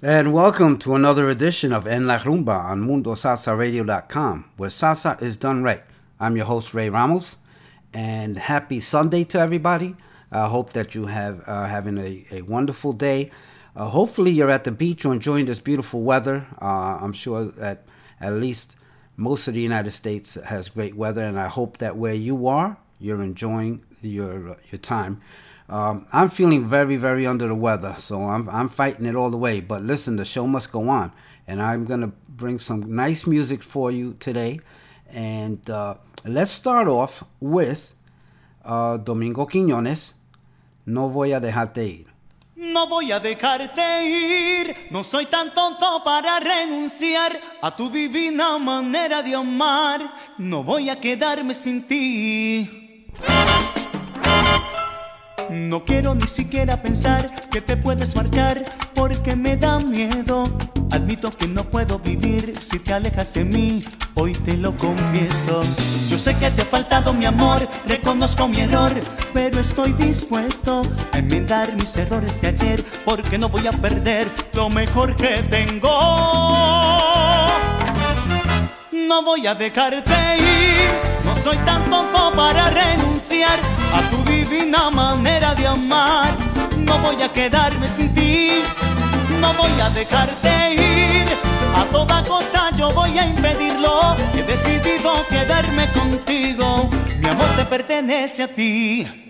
And welcome to another edition of En La Rumba on MundoSalsaRadio.com, where salsa is done right. I'm your host, Ray Ramos, and happy Sunday to everybody. I hope that you have uh, having a, a wonderful day. Uh, hopefully, you're at the beach or enjoying this beautiful weather. Uh, I'm sure that at least most of the United States has great weather, and I hope that where you are, you're enjoying your your time. Um, I'm feeling very, very under the weather, so I'm, I'm fighting it all the way. But listen, the show must go on, and I'm going to bring some nice music for you today. And uh, let's start off with uh, Domingo Quiñones, No voy a dejarte ir. No voy a dejarte ir, no soy tan tonto para renunciar a tu divina manera de amar, no voy a quedarme sin ti. No quiero ni siquiera pensar que te puedes marchar porque me da miedo. Admito que no puedo vivir si te alejas de mí, hoy te lo confieso. Yo sé que te ha faltado mi amor, reconozco mi error, pero estoy dispuesto a enmendar mis errores de ayer porque no voy a perder lo mejor que tengo. No voy a dejarte ir soy tan tonto para renunciar a tu divina manera de amar. No voy a quedarme sin ti, no voy a dejarte ir. A toda costa yo voy a impedirlo. He decidido quedarme contigo. Mi amor te pertenece a ti.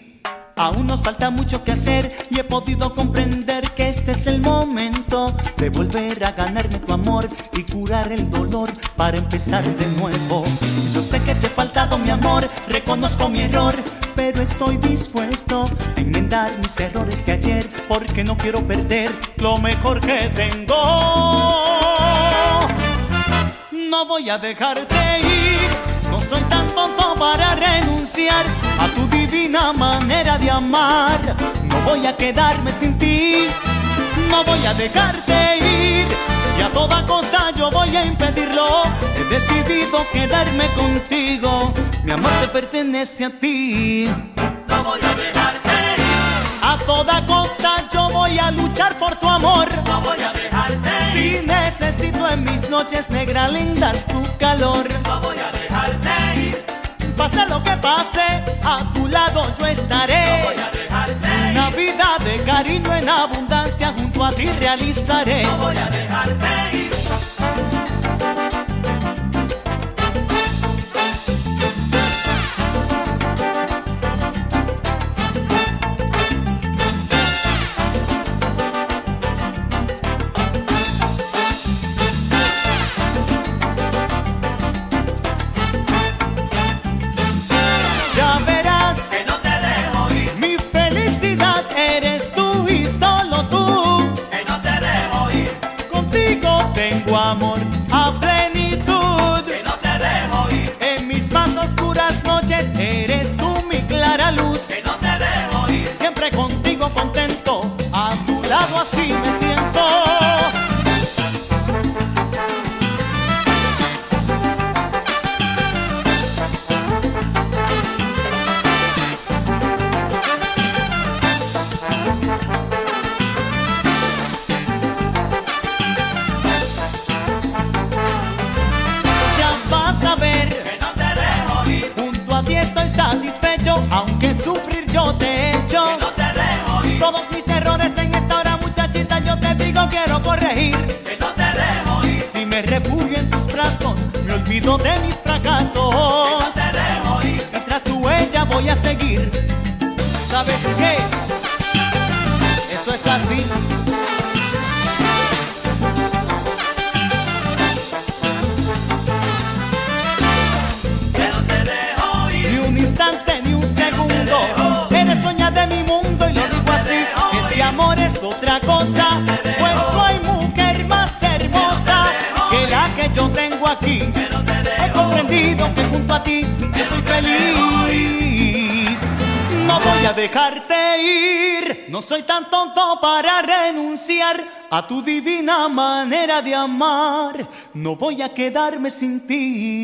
Aún nos falta mucho que hacer y he podido comprender que este es el momento de volver a ganarme tu amor y curar el dolor para empezar de nuevo. Yo sé que te he faltado mi amor, reconozco mi error, pero estoy dispuesto a enmendar mis errores de ayer porque no quiero perder lo mejor que tengo. No voy a dejarte ir, no soy tan tonto para renunciar a tu divina manera de amar. No voy a quedarme sin ti, no voy a dejarte ir y a toda costa yo voy a impedirlo. He decidido quedarme contigo, mi amor te pertenece a ti. No voy a dejarte ir. A toda costa yo voy a luchar por tu amor. No voy a dejarte ir. Si necesito en mis noches negras lindas tu calor. No voy a dejarte ir. Pase lo que pase, a tu lado yo estaré. No voy a dejarte ir. Una vida de cariño en abundancia junto a ti realizaré. No voy a dejarte ir. soy tan tonto para renunciar a tu divina manera de amar. No voy a quedarme sin ti.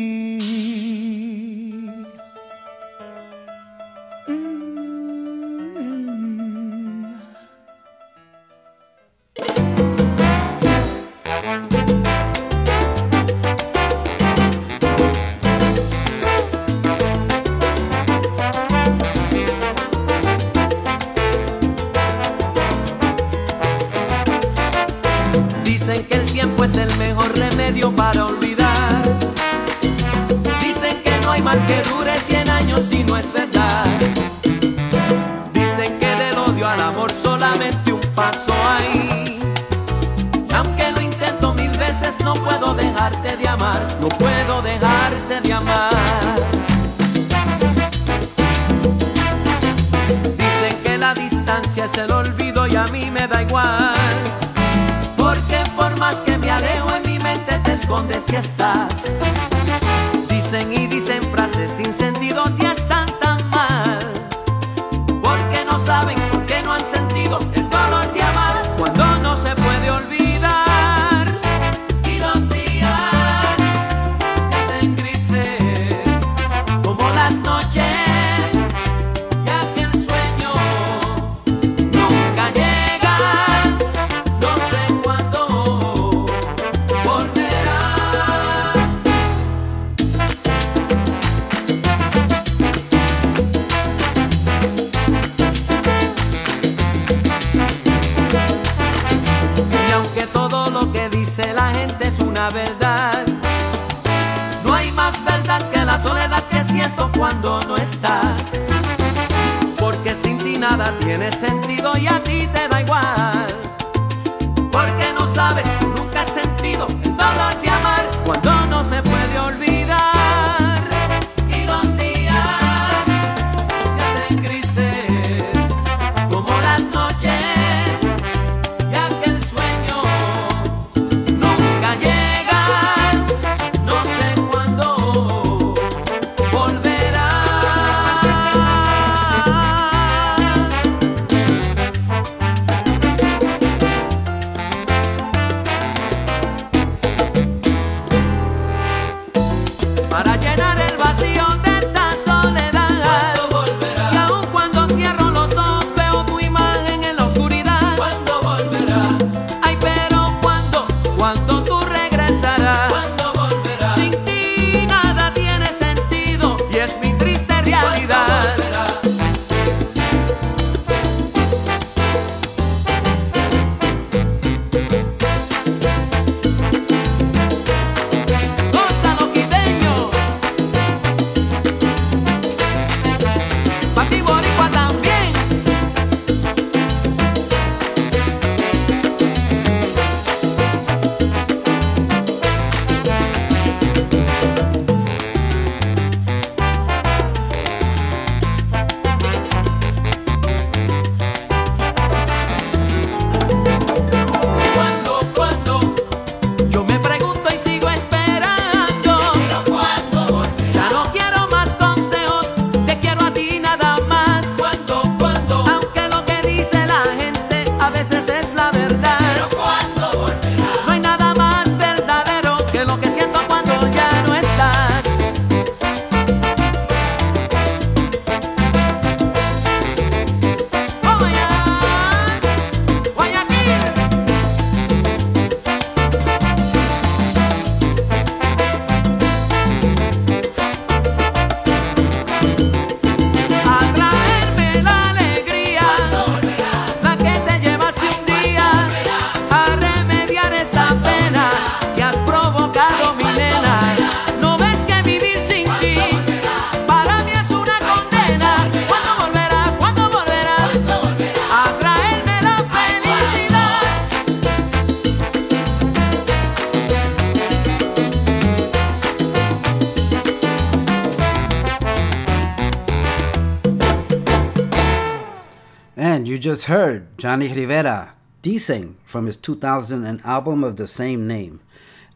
just heard Johnny Rivera dissing from his 2000 album of the same name.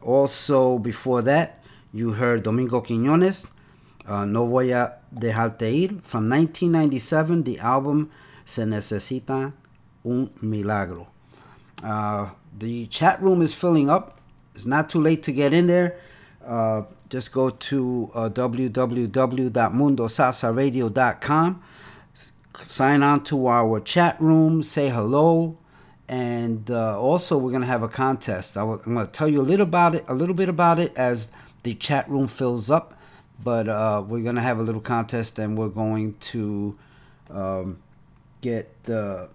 Also, before that, you heard Domingo Quiñones, uh, No Voy a Dejarte Ir, from 1997, the album Se Necesita Un Milagro. Uh, the chat room is filling up. It's not too late to get in there. Uh, just go to uh, www.mundosalsaradio.com Sign on to our chat room, say hello, and uh, also we're gonna have a contest. I will, I'm gonna tell you a little about it, a little bit about it as the chat room fills up. But uh, we're gonna have a little contest, and we're going to um, get the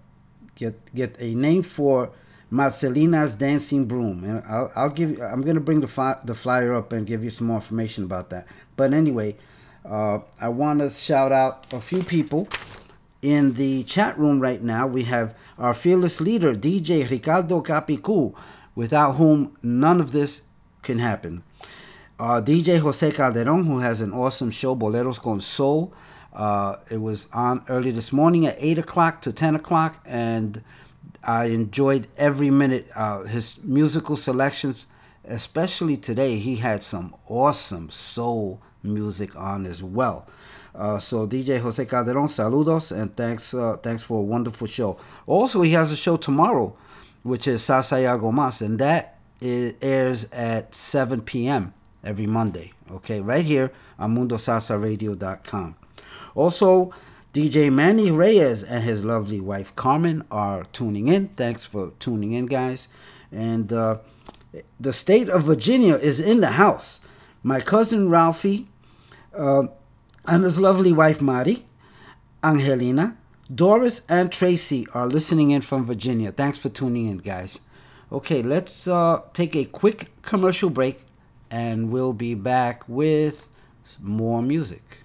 get get a name for Marcelina's dancing broom, and I'll, I'll give. I'm gonna bring the fi- the flyer up and give you some more information about that. But anyway, uh, I want to shout out a few people in the chat room right now. We have our fearless leader, DJ Ricardo Capicu, without whom none of this can happen. Uh, DJ Jose Calderon, who has an awesome show, Boleros con Soul. Uh, it was on early this morning at 8 o'clock to 10 o'clock, and I enjoyed every minute. Uh, his musical selections, especially today, he had some awesome soul music on as well. Uh, so DJ Jose Calderon, saludos, and thanks, uh, thanks for a wonderful show. Also, he has a show tomorrow, which is Salsa y Mas, and that airs at 7 p.m. every Monday. Okay, right here on MundoSalsaRadio.com. Also, DJ Manny Reyes and his lovely wife Carmen are tuning in. Thanks for tuning in, guys. And uh, the state of Virginia is in the house. My cousin Ralphie uh, and his lovely wife Mari, Angelina, Doris, and Tracy are listening in from Virginia. Thanks for tuning in, guys. Okay, let's uh, take a quick commercial break and we'll be back with more music.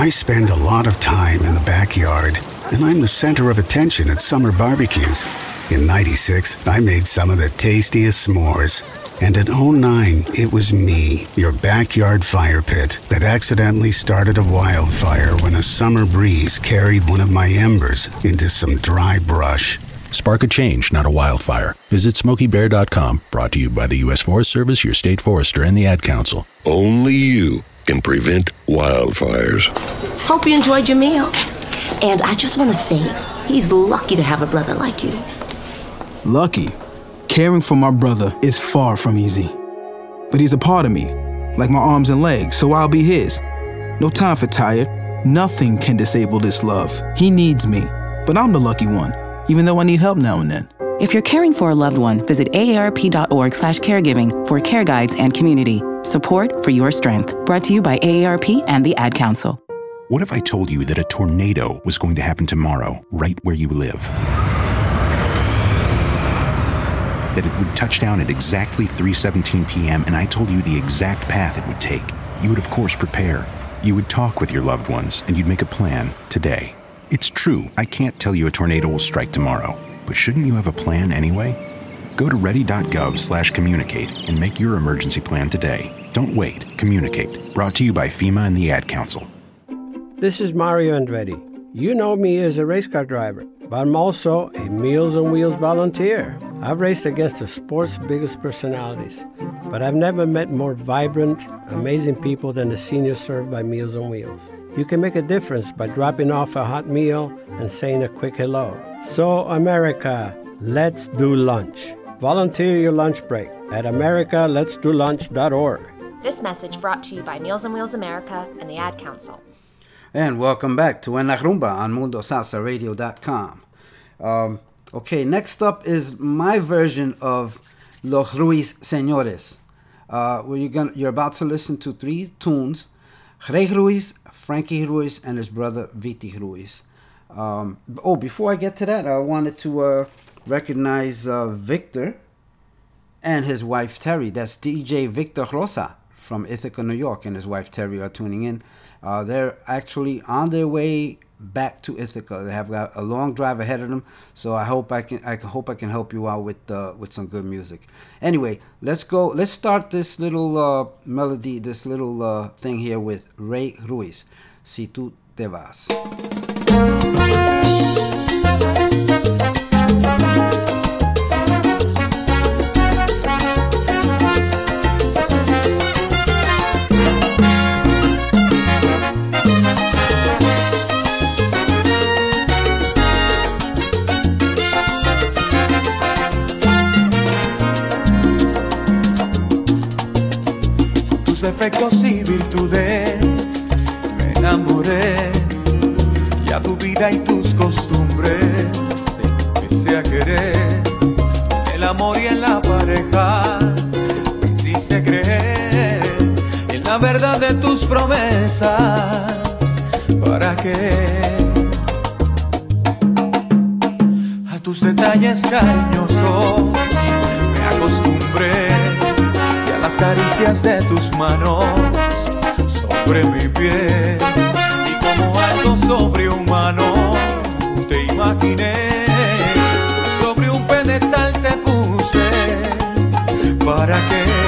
I spend a lot of time in the backyard, and I'm the center of attention at summer barbecues. In 96, I made some of the tastiest s'mores. And in 09, it was me, your backyard fire pit, that accidentally started a wildfire when a summer breeze carried one of my embers into some dry brush. Spark a change, not a wildfire. Visit SmokeyBear.com, brought to you by the U.S. Forest Service, your state forester, and the Ad Council. Only you can prevent wildfires. Hope you enjoyed your meal. And I just want to say, he's lucky to have a brother like you. Lucky. Caring for my brother is far from easy. But he's a part of me, like my arms and legs, so I'll be his. No time for tired. Nothing can disable this love. He needs me, but I'm the lucky one, even though I need help now and then. If you're caring for a loved one, visit aarp.org slash caregiving for care guides and community. Support for your strength. Brought to you by AARP and the Ad Council. What if I told you that a tornado was going to happen tomorrow, right where you live? That it would touch down at exactly 3:17 p.m. and I told you the exact path it would take. You would of course prepare. You would talk with your loved ones and you'd make a plan today. It's true, I can't tell you a tornado will strike tomorrow, but shouldn't you have a plan anyway? Go to ready.gov slash communicate and make your emergency plan today. Don't wait, communicate. Brought to you by FEMA and the Ad Council. This is Mario Andretti. You know me as a race car driver, but I'm also a Meals on Wheels volunteer. I've raced against the sport's biggest personalities, but I've never met more vibrant, amazing people than the seniors served by Meals on Wheels. You can make a difference by dropping off a hot meal and saying a quick hello. So, America, let's do lunch. Volunteer your lunch break at americaletsdolunch.org. This message brought to you by Meals on Wheels America and the Ad Council. And welcome back to En La Rumba on MundoSalsaRadio.com. Um, okay, next up is my version of Los Ruiz Señores. Uh, where you're, gonna, you're about to listen to three tunes Rey Ruiz, Frankie Ruiz, and his brother Viti Ruiz. Um, oh, before I get to that, I wanted to uh, recognize uh, Victor and his wife Terry. That's DJ Victor Rosa from Ithaca, New York, and his wife Terry are tuning in. Uh, they're actually on their way back to Ithaca. They have got a long drive ahead of them, so I hope I can I can hope I can help you out with uh, with some good music. Anyway, let's go. Let's start this little uh, melody, this little uh, thing here with Rey Ruiz. Si tú te vas. Defectos y virtudes. Me enamoré y a tu vida y tus costumbres. Empecé a querer el amor y en la pareja. Me hiciste creer en la verdad de tus promesas. Para qué a tus detalles cariñosos caricias de tus manos sobre mi piel. Y como algo sobrehumano te imaginé sobre un pedestal te puse para que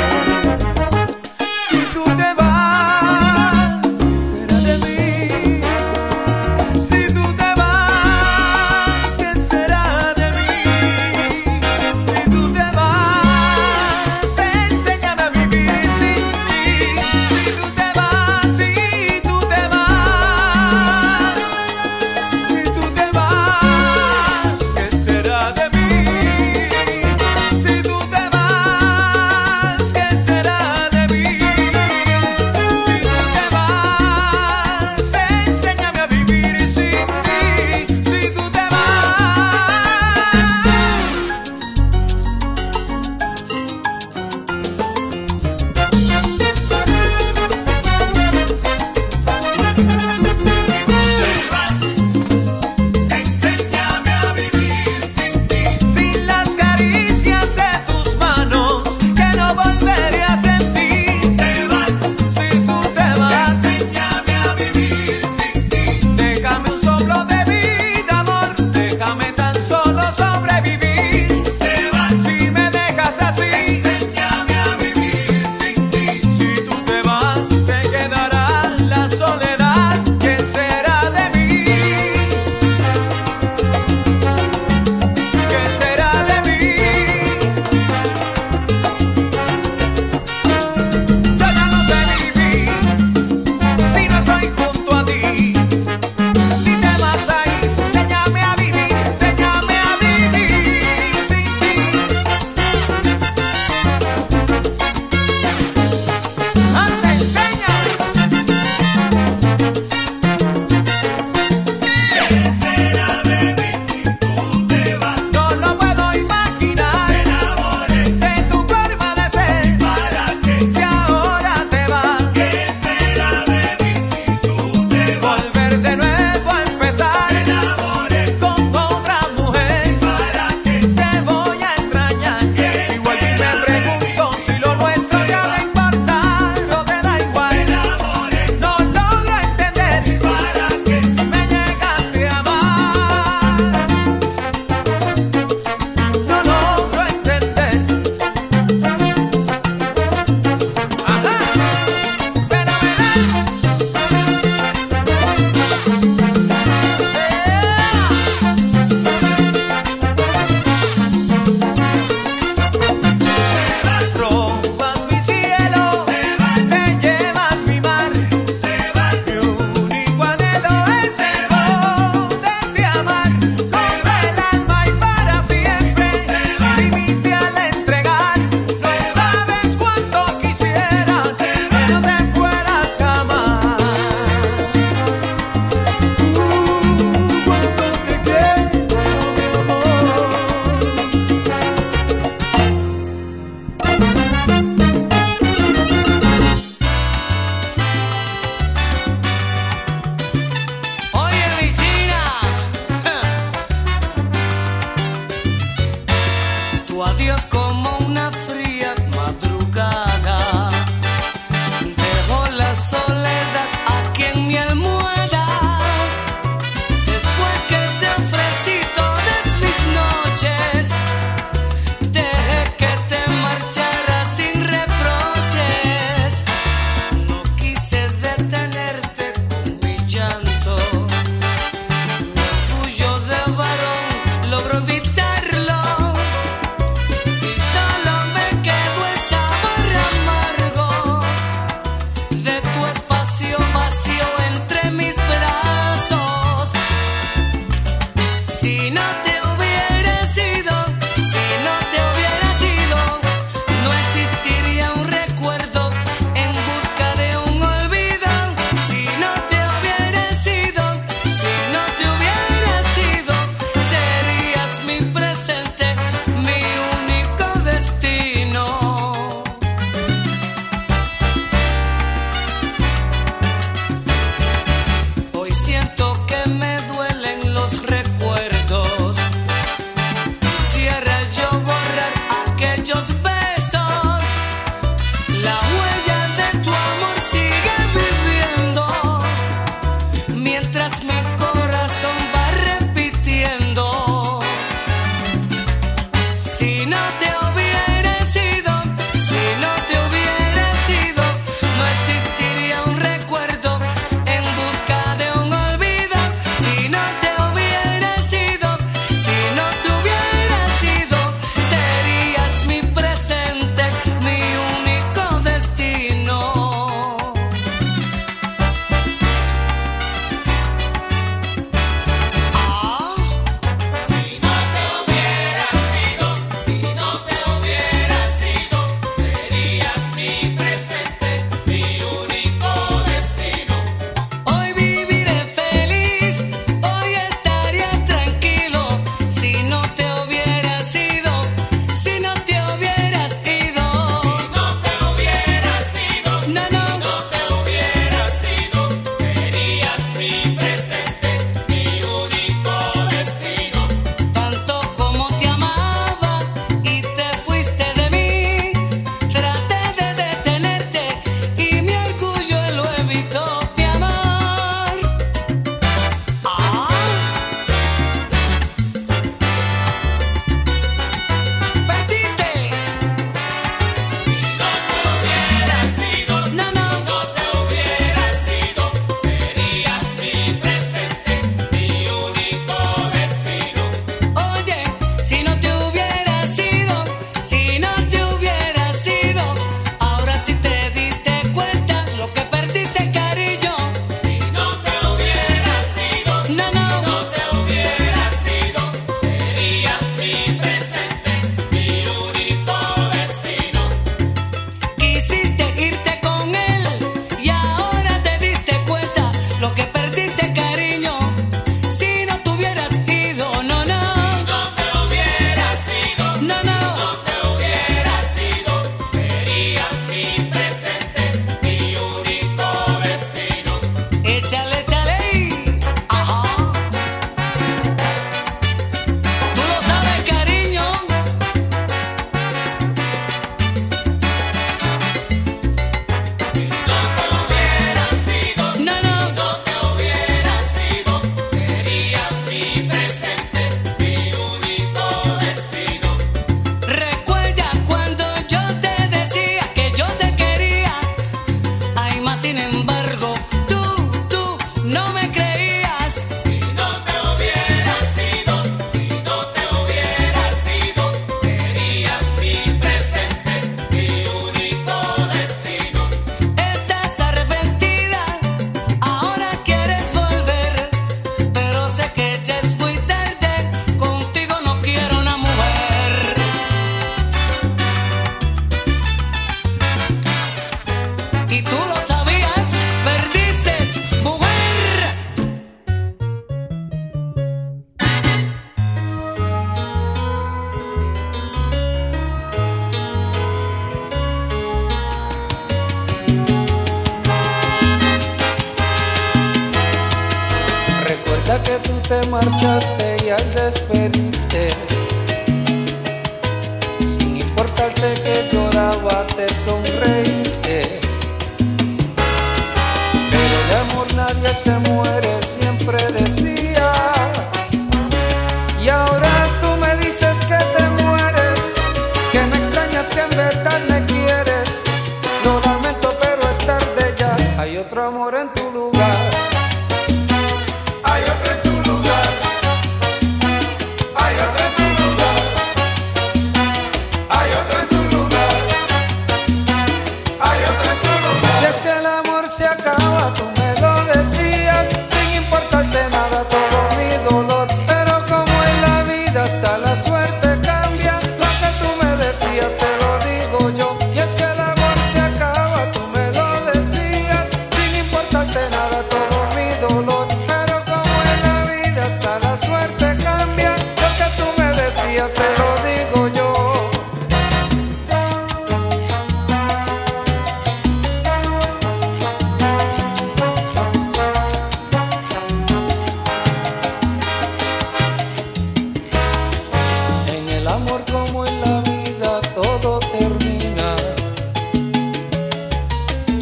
amor como en la vida todo termina.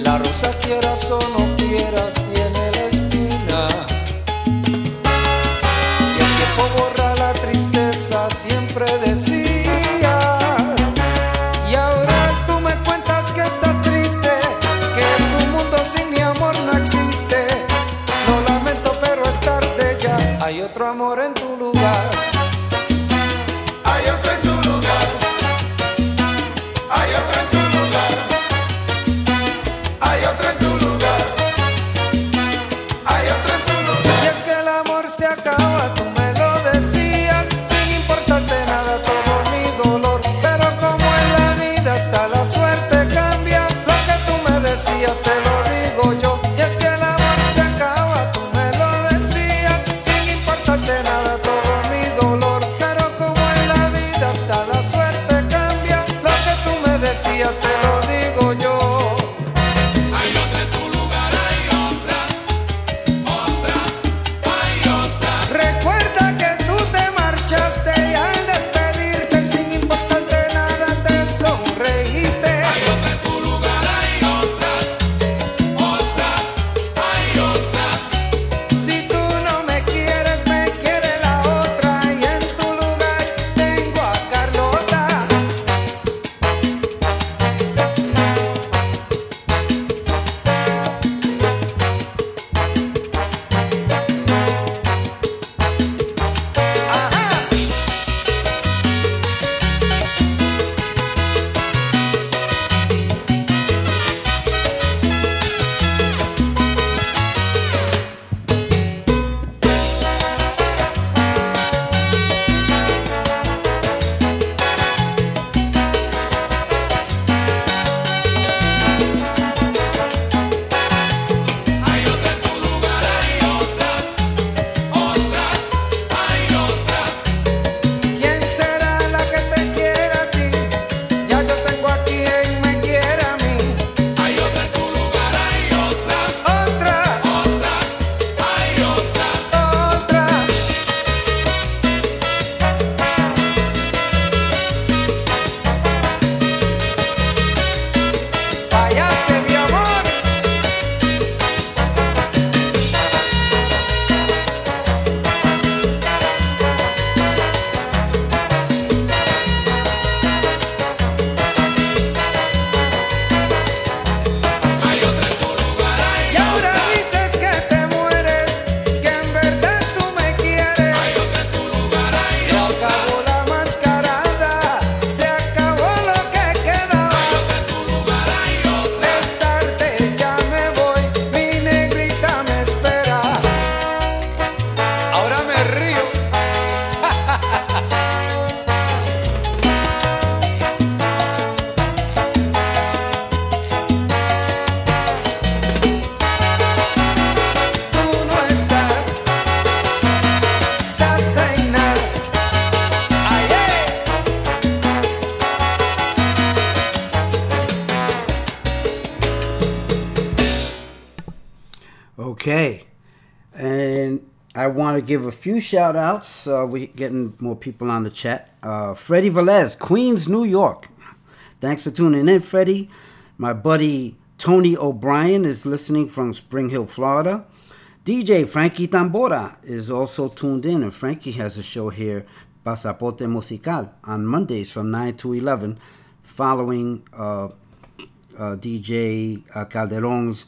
La rosa quiera solo few shout outs. Uh, we're getting more people on the chat. Uh, Freddie Velez, Queens, New York. Thanks for tuning in, Freddie. My buddy Tony O'Brien is listening from Spring Hill, Florida. DJ Frankie Tambora is also tuned in, and Frankie has a show here, Pasaporte Musical, on Mondays from 9 to 11, following uh, uh, DJ uh, Calderon's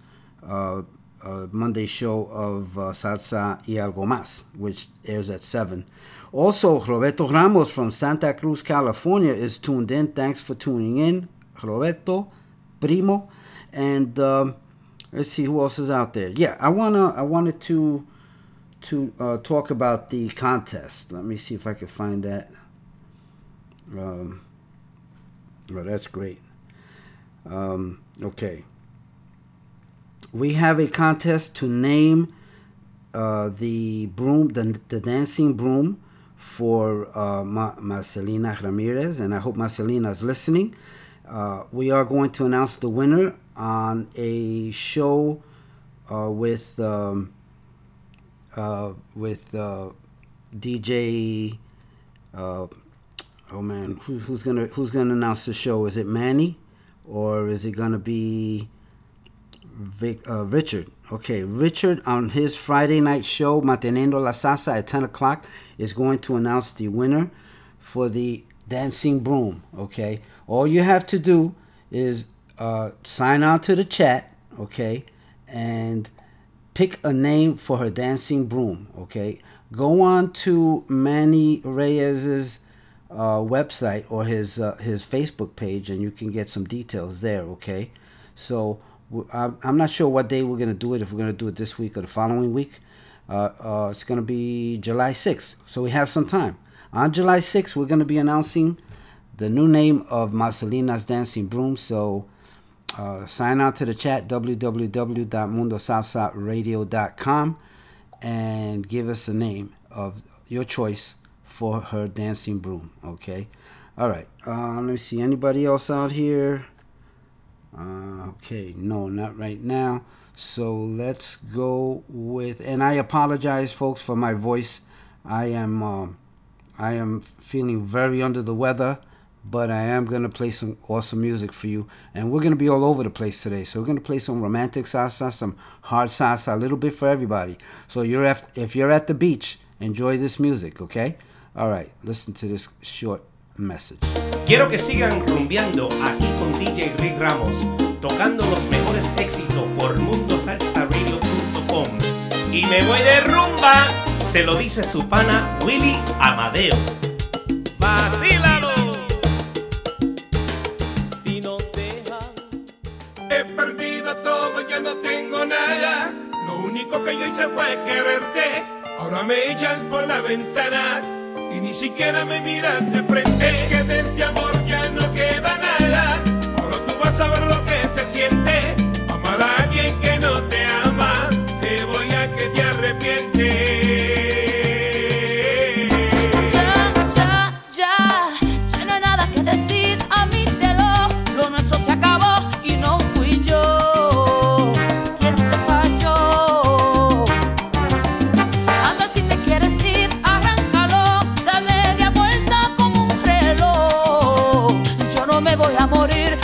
uh, Monday show of uh, Salsa y Algo Más, which airs at 7. Also, Roberto Ramos from Santa Cruz, California is tuned in. Thanks for tuning in, Roberto, Primo. And um, let's see who else is out there. Yeah, I wanna I wanted to to uh, talk about the contest. Let me see if I can find that. Um, well, that's great. Um, okay. We have a contest to name uh, the broom, the, the dancing broom for uh, Ma- Marcelina Ramirez, and I hope Marcelina is listening. Uh, we are going to announce the winner on a show uh, with um, uh, with uh, DJ. Uh, oh man, who, who's gonna who's gonna announce the show? Is it Manny, or is it gonna be Vic, uh, Richard? Okay, Richard on his Friday night show, Manteniendo la Salsa at ten o'clock, is going to announce the winner for the dancing broom. Okay, all you have to do is uh, sign on to the chat, okay, and pick a name for her dancing broom, okay. Go on to Manny Reyes's uh, website or his uh, his Facebook page, and you can get some details there, okay. So I'm not sure what day we're gonna do it. If we're gonna do it this week or the following week, uh, uh, it's gonna be July 6th, so we have some time. On July 6th, we're gonna be announcing the new name of Marcelina's Dancing Broom. So uh, sign out to the chat www.mundosalsaradio.com and give us a name of your choice for her dancing broom. Okay. All right. Uh, let me see. Anybody else out here? Uh, okay. No, not right now. So let's go with. And I apologize, folks, for my voice. I am. Um, I am feeling very under the weather but I am gonna play some awesome music for you, and we're gonna be all over the place today. So we're gonna play some romantic salsa, some hard salsa, a little bit for everybody. So you're at, if you're at the beach, enjoy this music, okay? All right, listen to this short message. Quiero que sigan rumbeando aquí con DJ Rick Ramos, tocando los mejores éxitos por mundosalsaradio.com. Y me voy de rumba, se lo dice su pana Willy Amadeo. ¡Vacílalo! He perdido todo, ya no tengo nada. Lo único que yo hice fue quererte. Ahora me echas por la ventana ni siquiera me miras de frente. Es que de este amor ya no queda nada. Ahora tú vas a ver lo que se siente. Voy a morir,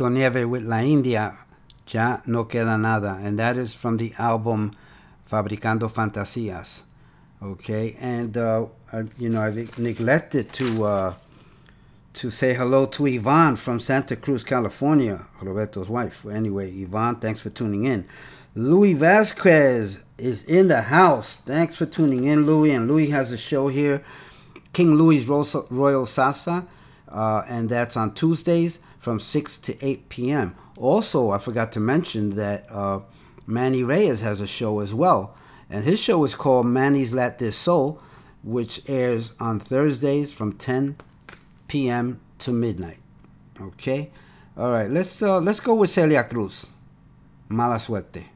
Nieves with La India, Ya No Queda Nada. And that is from the album Fabricando Fantasías. Okay, and uh, I, you know, I neglected to uh, to say hello to Yvonne from Santa Cruz, California, Roberto's wife. Anyway, Yvonne, thanks for tuning in. Louis Vasquez is in the house. Thanks for tuning in, Louis. And Louis has a show here, King Louis Royal Salsa, uh, and that's on Tuesdays from 6 to 8 p.m. Also, I forgot to mention that uh, Manny Reyes has a show as well. And his show is called Manny's Let This Soul, which airs on Thursdays from 10 p.m. to midnight. Okay? All right, let's uh, let's go with Celia Cruz. Mala suerte.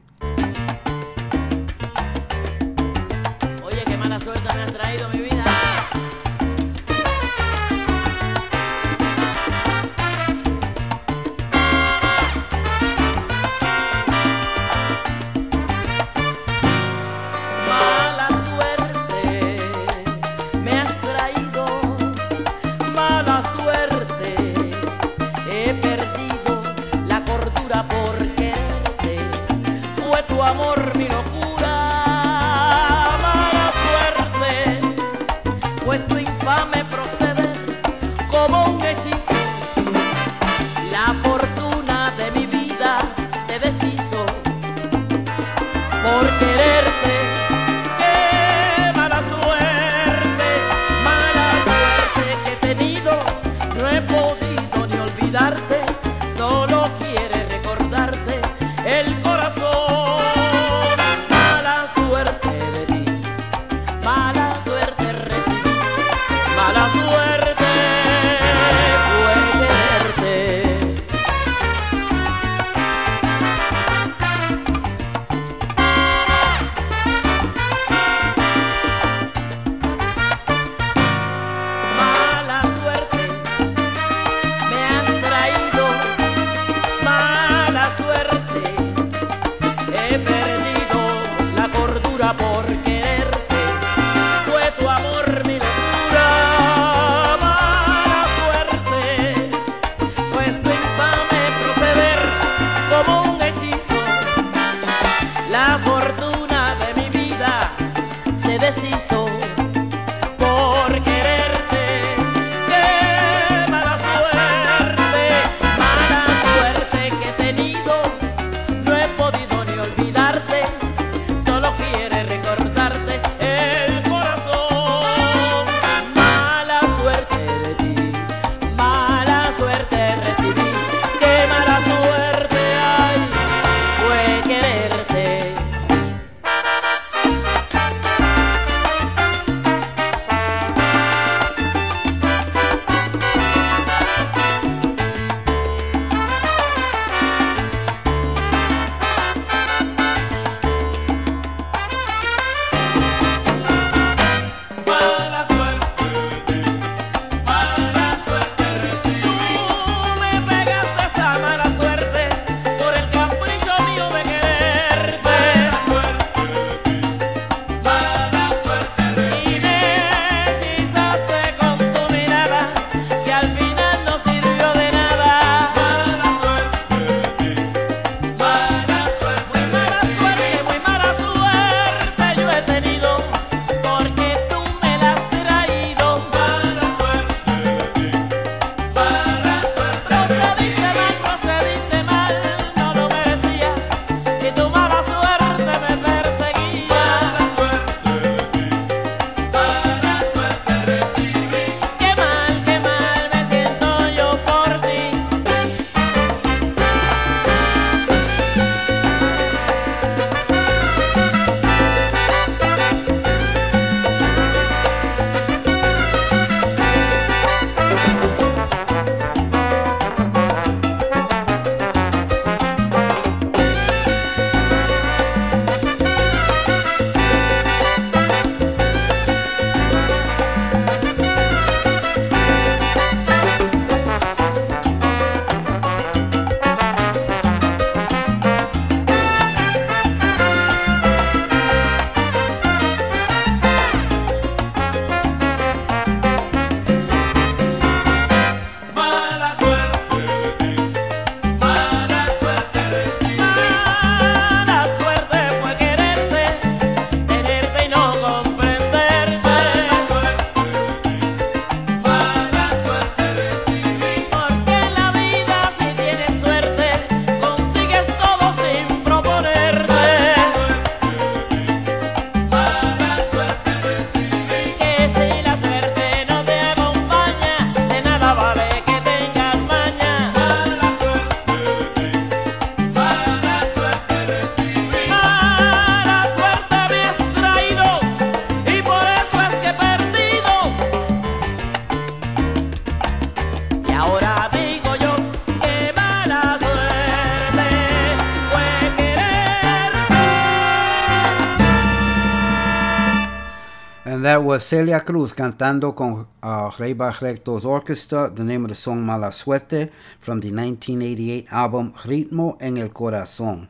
Celia Cruz cantando con uh, Ray Barretto's Orchestra. The name of the song Mala Suerte from the 1988 album Ritmo en el Corazón.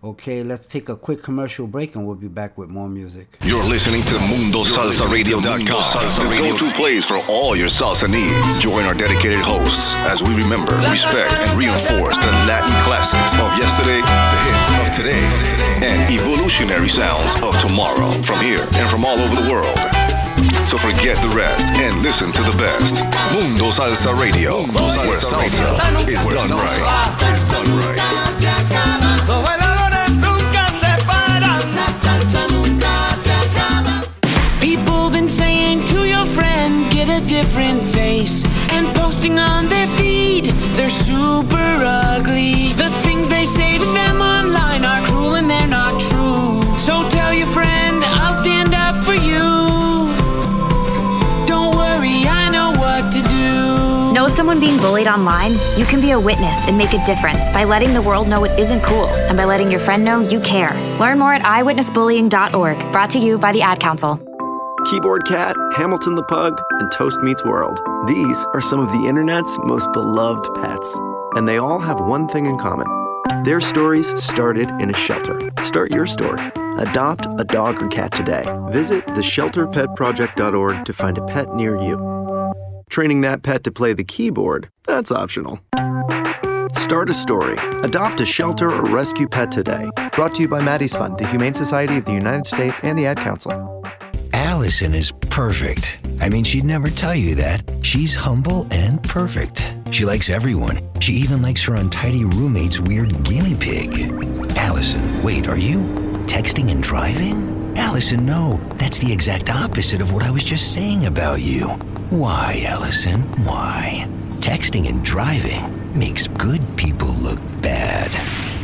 Okay, let's take a quick commercial break and we'll be back with more music. You're listening to MundoSalsaRadio.com, the go-to place for all your salsa needs. Join our dedicated hosts as we remember, respect, and reinforce the Latin classics of yesterday, the hits of today, and evolutionary sounds of tomorrow from here and from all over the world. So forget the rest and listen to the best. Mundo Salsa Radio, where salsa is done right. Is done right. Someone being bullied online? You can be a witness and make a difference by letting the world know it isn't cool and by letting your friend know you care. Learn more at eyewitnessbullying.org, brought to you by the Ad Council. Keyboard Cat, Hamilton the Pug, and Toast Meets World. These are some of the internet's most beloved pets, and they all have one thing in common. Their stories started in a shelter. Start your story. Adopt a dog or cat today. Visit theshelterpetproject.org to find a pet near you. Training that pet to play the keyboard, that's optional. Start a story. Adopt a shelter or rescue pet today. Brought to you by Maddie's Fund, the Humane Society of the United States, and the Ad Council. Allison is perfect. I mean, she'd never tell you that. She's humble and perfect. She likes everyone. She even likes her untidy roommate's weird guinea pig. Allison, wait, are you texting and driving? Allison, no. That's the exact opposite of what I was just saying about you. Why, Allison? Why? Texting and driving makes good people look bad.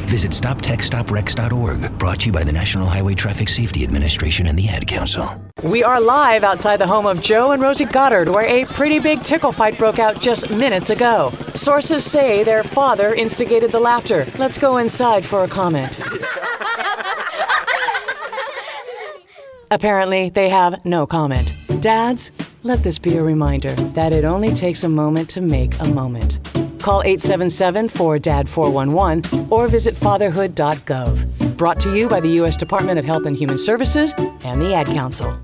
Visit StopTextsStopWrecks.org, brought to you by the National Highway Traffic Safety Administration and the Ad Council. We are live outside the home of Joe and Rosie Goddard, where a pretty big tickle fight broke out just minutes ago. Sources say their father instigated the laughter. Let's go inside for a comment. Apparently, they have no comment. Dads, let this be a reminder that it only takes a moment to make a moment. Call 877 4DAD 411 or visit fatherhood.gov. Brought to you by the U.S. Department of Health and Human Services and the Ad Council.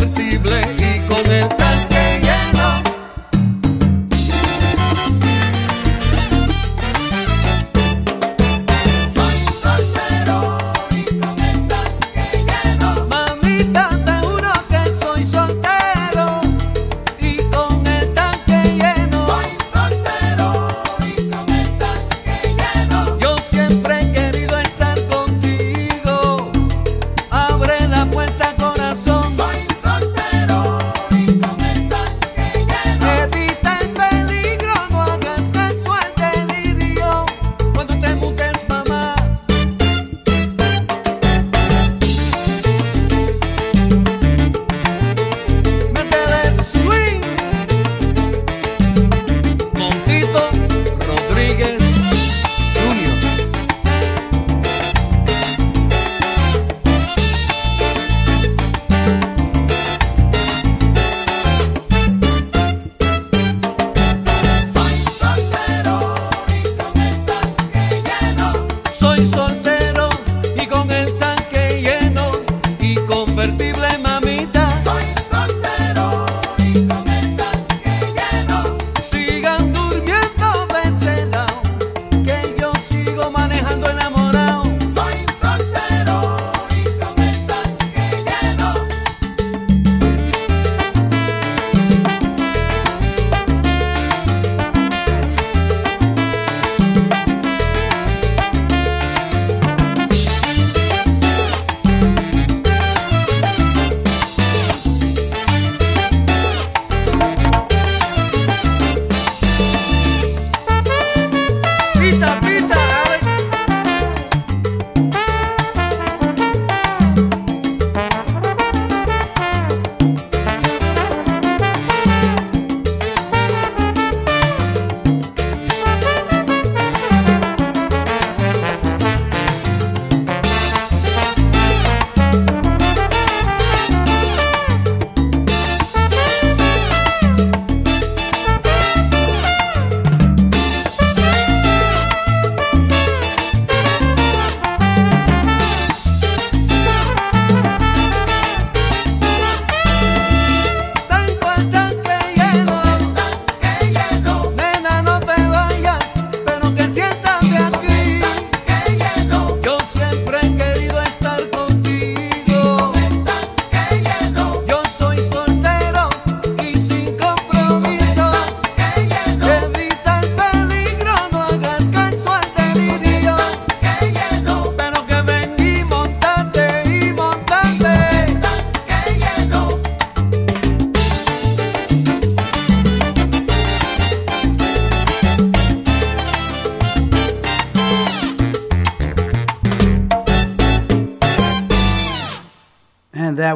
Convertible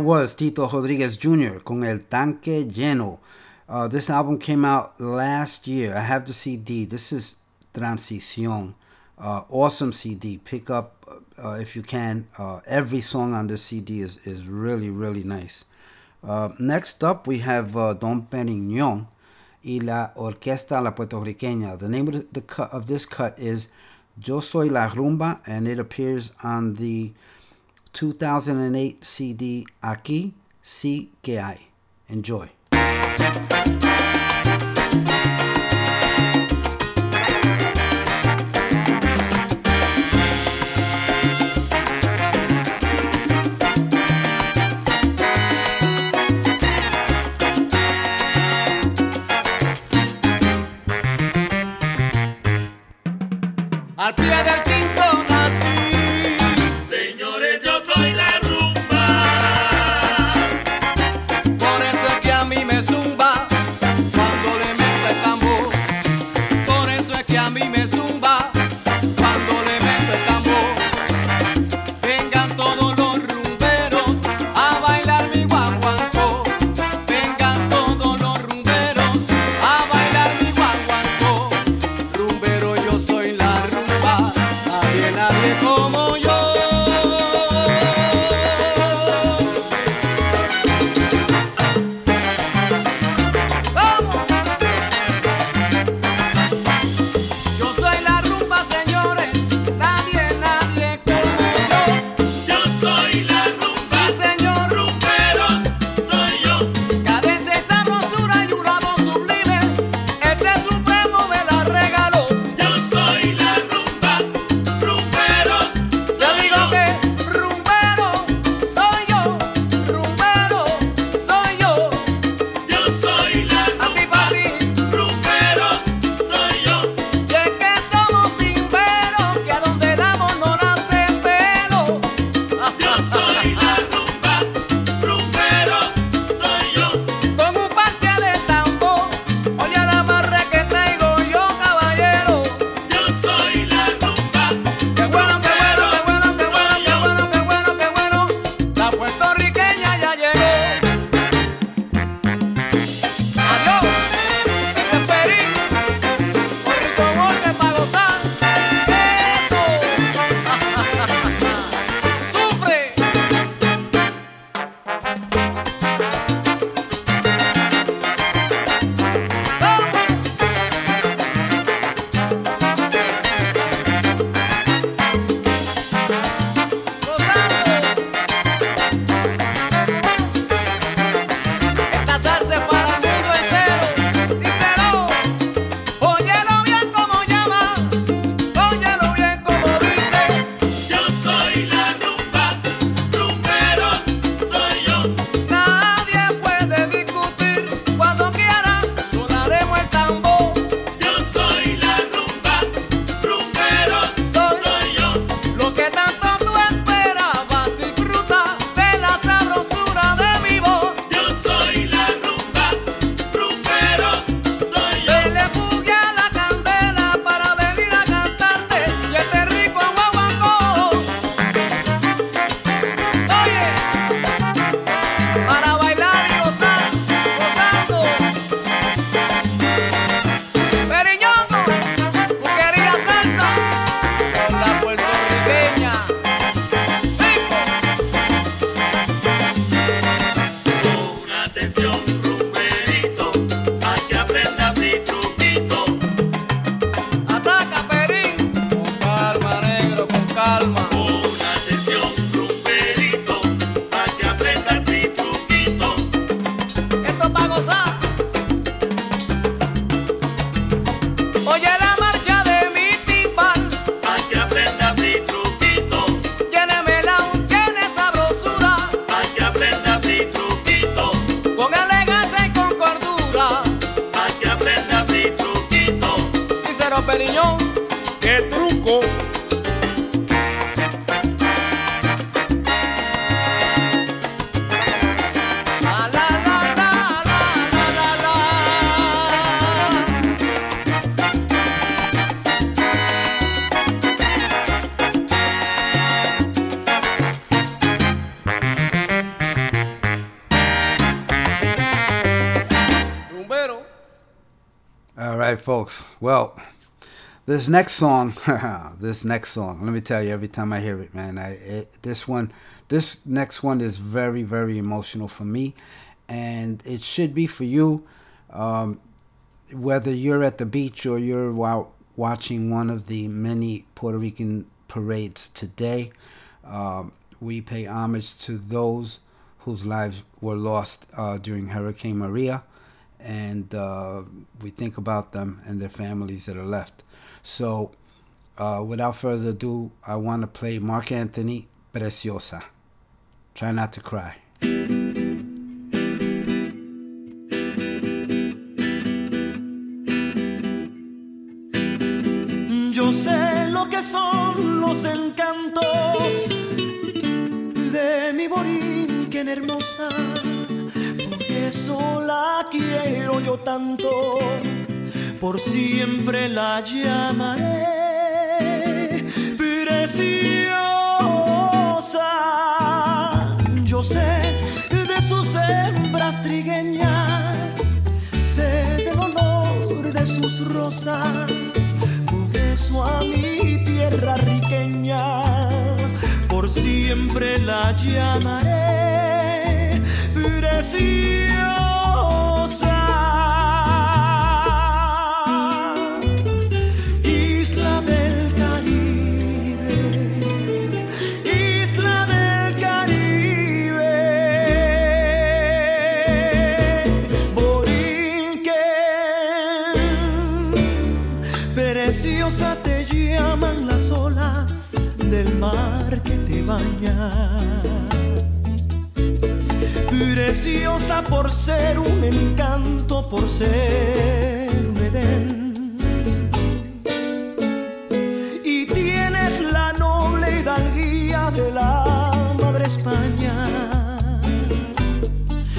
was Tito Rodriguez Jr. con El Tanque Lleno. Uh, this album came out last year. I have the CD. This is Transición. Uh, awesome CD. Pick up uh, if you can. Uh, every song on this CD is, is really, really nice. Uh, next up, we have uh, Don Perignon y la Orquesta La Puertorriqueña. The name of, the cut, of this cut is Yo Soy La Rumba, and it appears on the 2008 CD Aquí sí que hay. Enjoy. Well, this next song, this next song, let me tell you, every time I hear it, man, I it, this one, this next one is very, very emotional for me, and it should be for you. Um, whether you're at the beach or you're wa- watching one of the many Puerto Rican parades today, um, we pay homage to those whose lives were lost uh, during Hurricane Maria, and uh, we think about them and their families that are left. So, uh, without further ado, I want to play Marc Anthony Preciosa. Try not to cry. Yo sé lo que son los encantos de mi hermosa. Eso la quiero yo tanto, por siempre la llamaré preciosa. Yo sé de sus hembras trigueñas, sé del olor de sus rosas por eso a mi tierra riqueña por siempre la llamaré preciosa. Isla del Caribe, isla del Caribe, Borinquen. Preciosa te llaman las olas del mar que te baña. Preciosa por ser un encanto, por ser un Edén. Y tienes la noble hidalguía de la madre España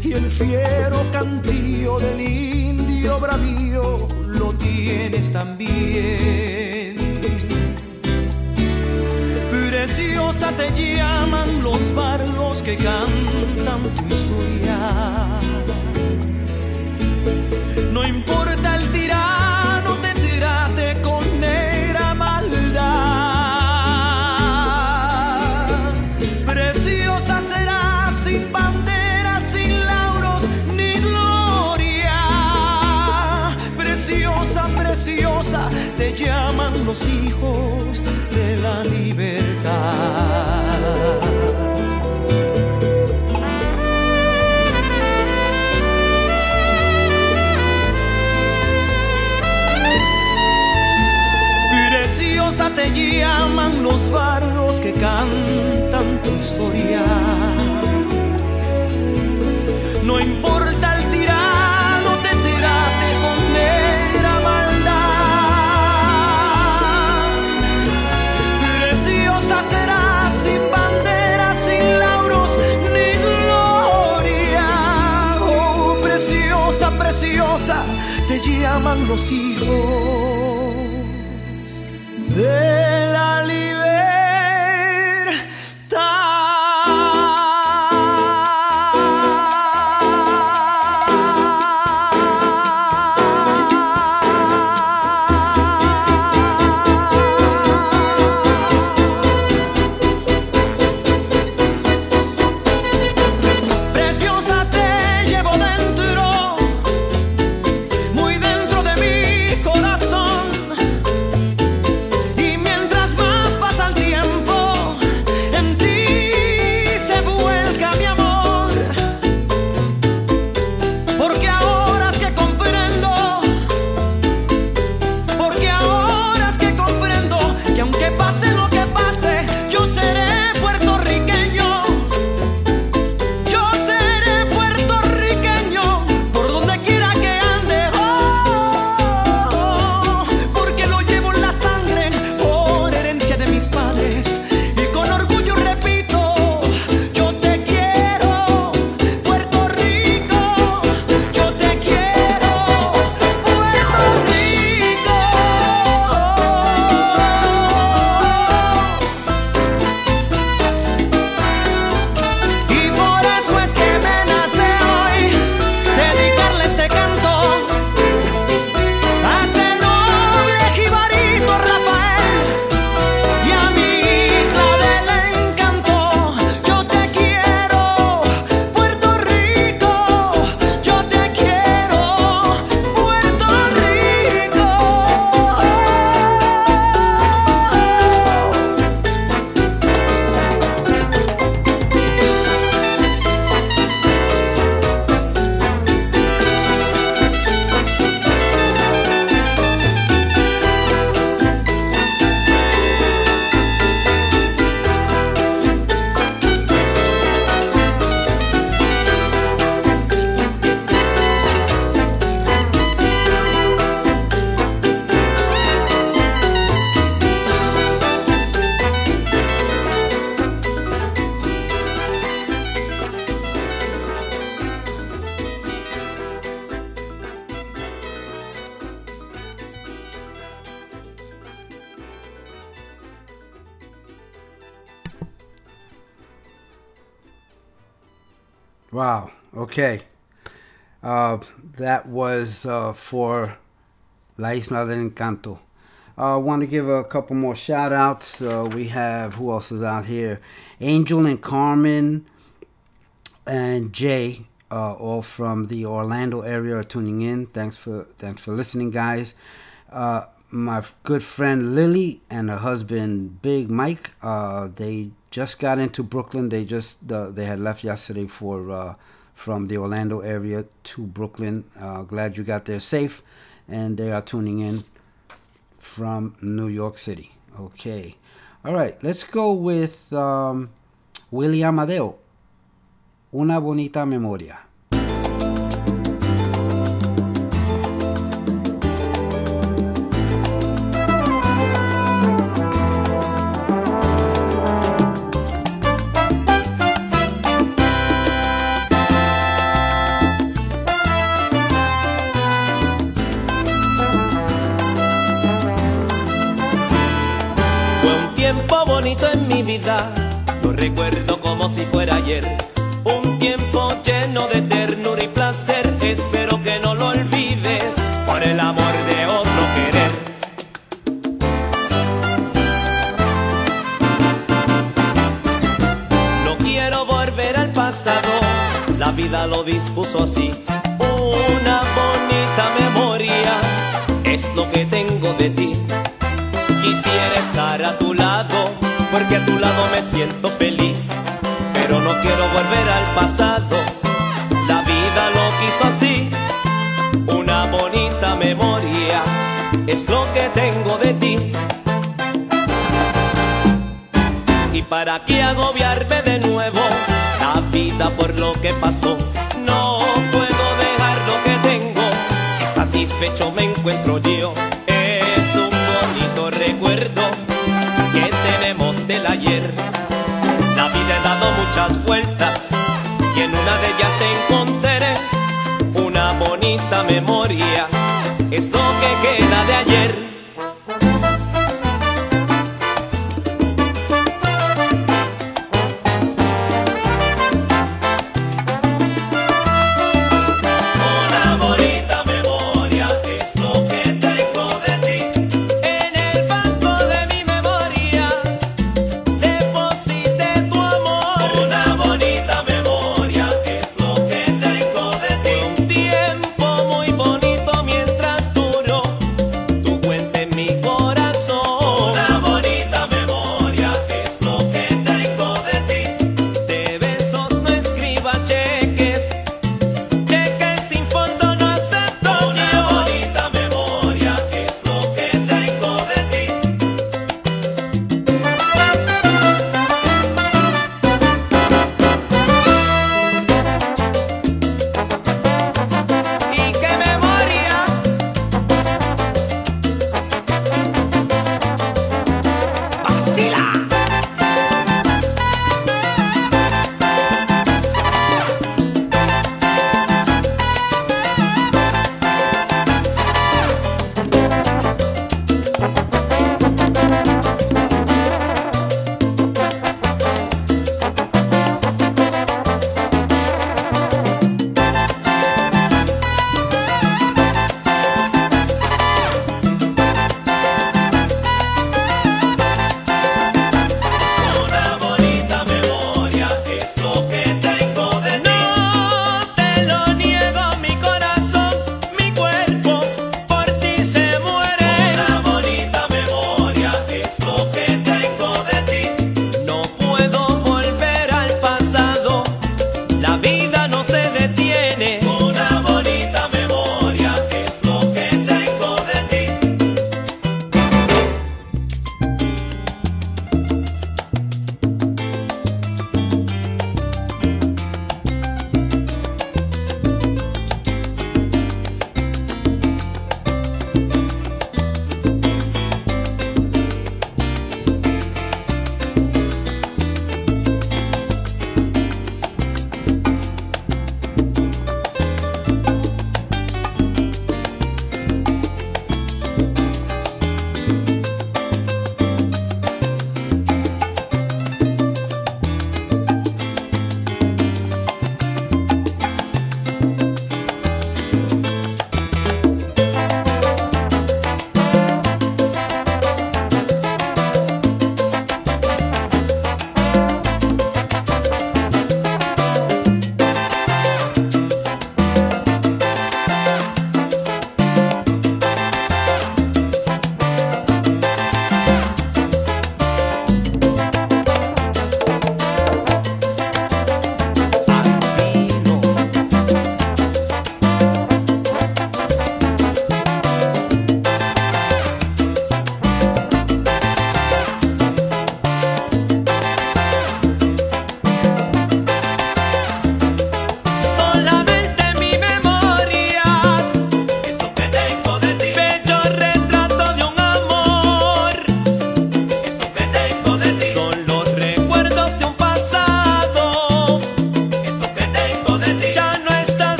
y el fiero cantío del indio bravío lo tienes también. Preciosa te llaman los bardos que cantan tu No importa el tirano te trate con negra maldad. Preciosa será sin bandera, sin lauros ni gloria. Preciosa, preciosa, te llaman los hijos de la libertad. Los bardos que cantan tu historia. No importa el tirano, te trate con negra maldad. Preciosa será sin bandera, sin lauros ni gloria. Oh, preciosa, preciosa, te llaman los hijos Wow. Okay. Uh, that was uh, for La Isla del Encanto. I uh, want to give a couple more shout outs. Uh, we have, who else is out here? Angel and Carmen and Jay, uh, all from the Orlando area, are tuning in. Thanks for thanks for listening, guys. Uh, my good friend Lily and her husband Big Mike, uh, they just got into Brooklyn. They just uh, they had left yesterday for uh, from the Orlando area to Brooklyn. Uh, glad you got there safe, and they are tuning in from New York City. Okay, all right. Let's go with um, Willie Amadeo. Una bonita memoria. Vida, lo recuerdo como si fuera ayer. Un tiempo lleno de ternura y placer, espero que no lo olvides por el amor de otro querer. No quiero volver al pasado, la vida lo dispuso así. Una bonita memoria es lo que tengo de ti. Quisiera estar a tu lado, porque a tu lado me siento feliz. Pero no quiero volver al pasado, la vida lo quiso así. Una bonita memoria es lo que tengo de ti. Y para qué agobiarme de nuevo la vida por lo que pasó. No puedo dejar lo que tengo si satisfecho me encuentro yo. Y en una de ellas te encontraré una bonita memoria. Es lo que queda de ayer.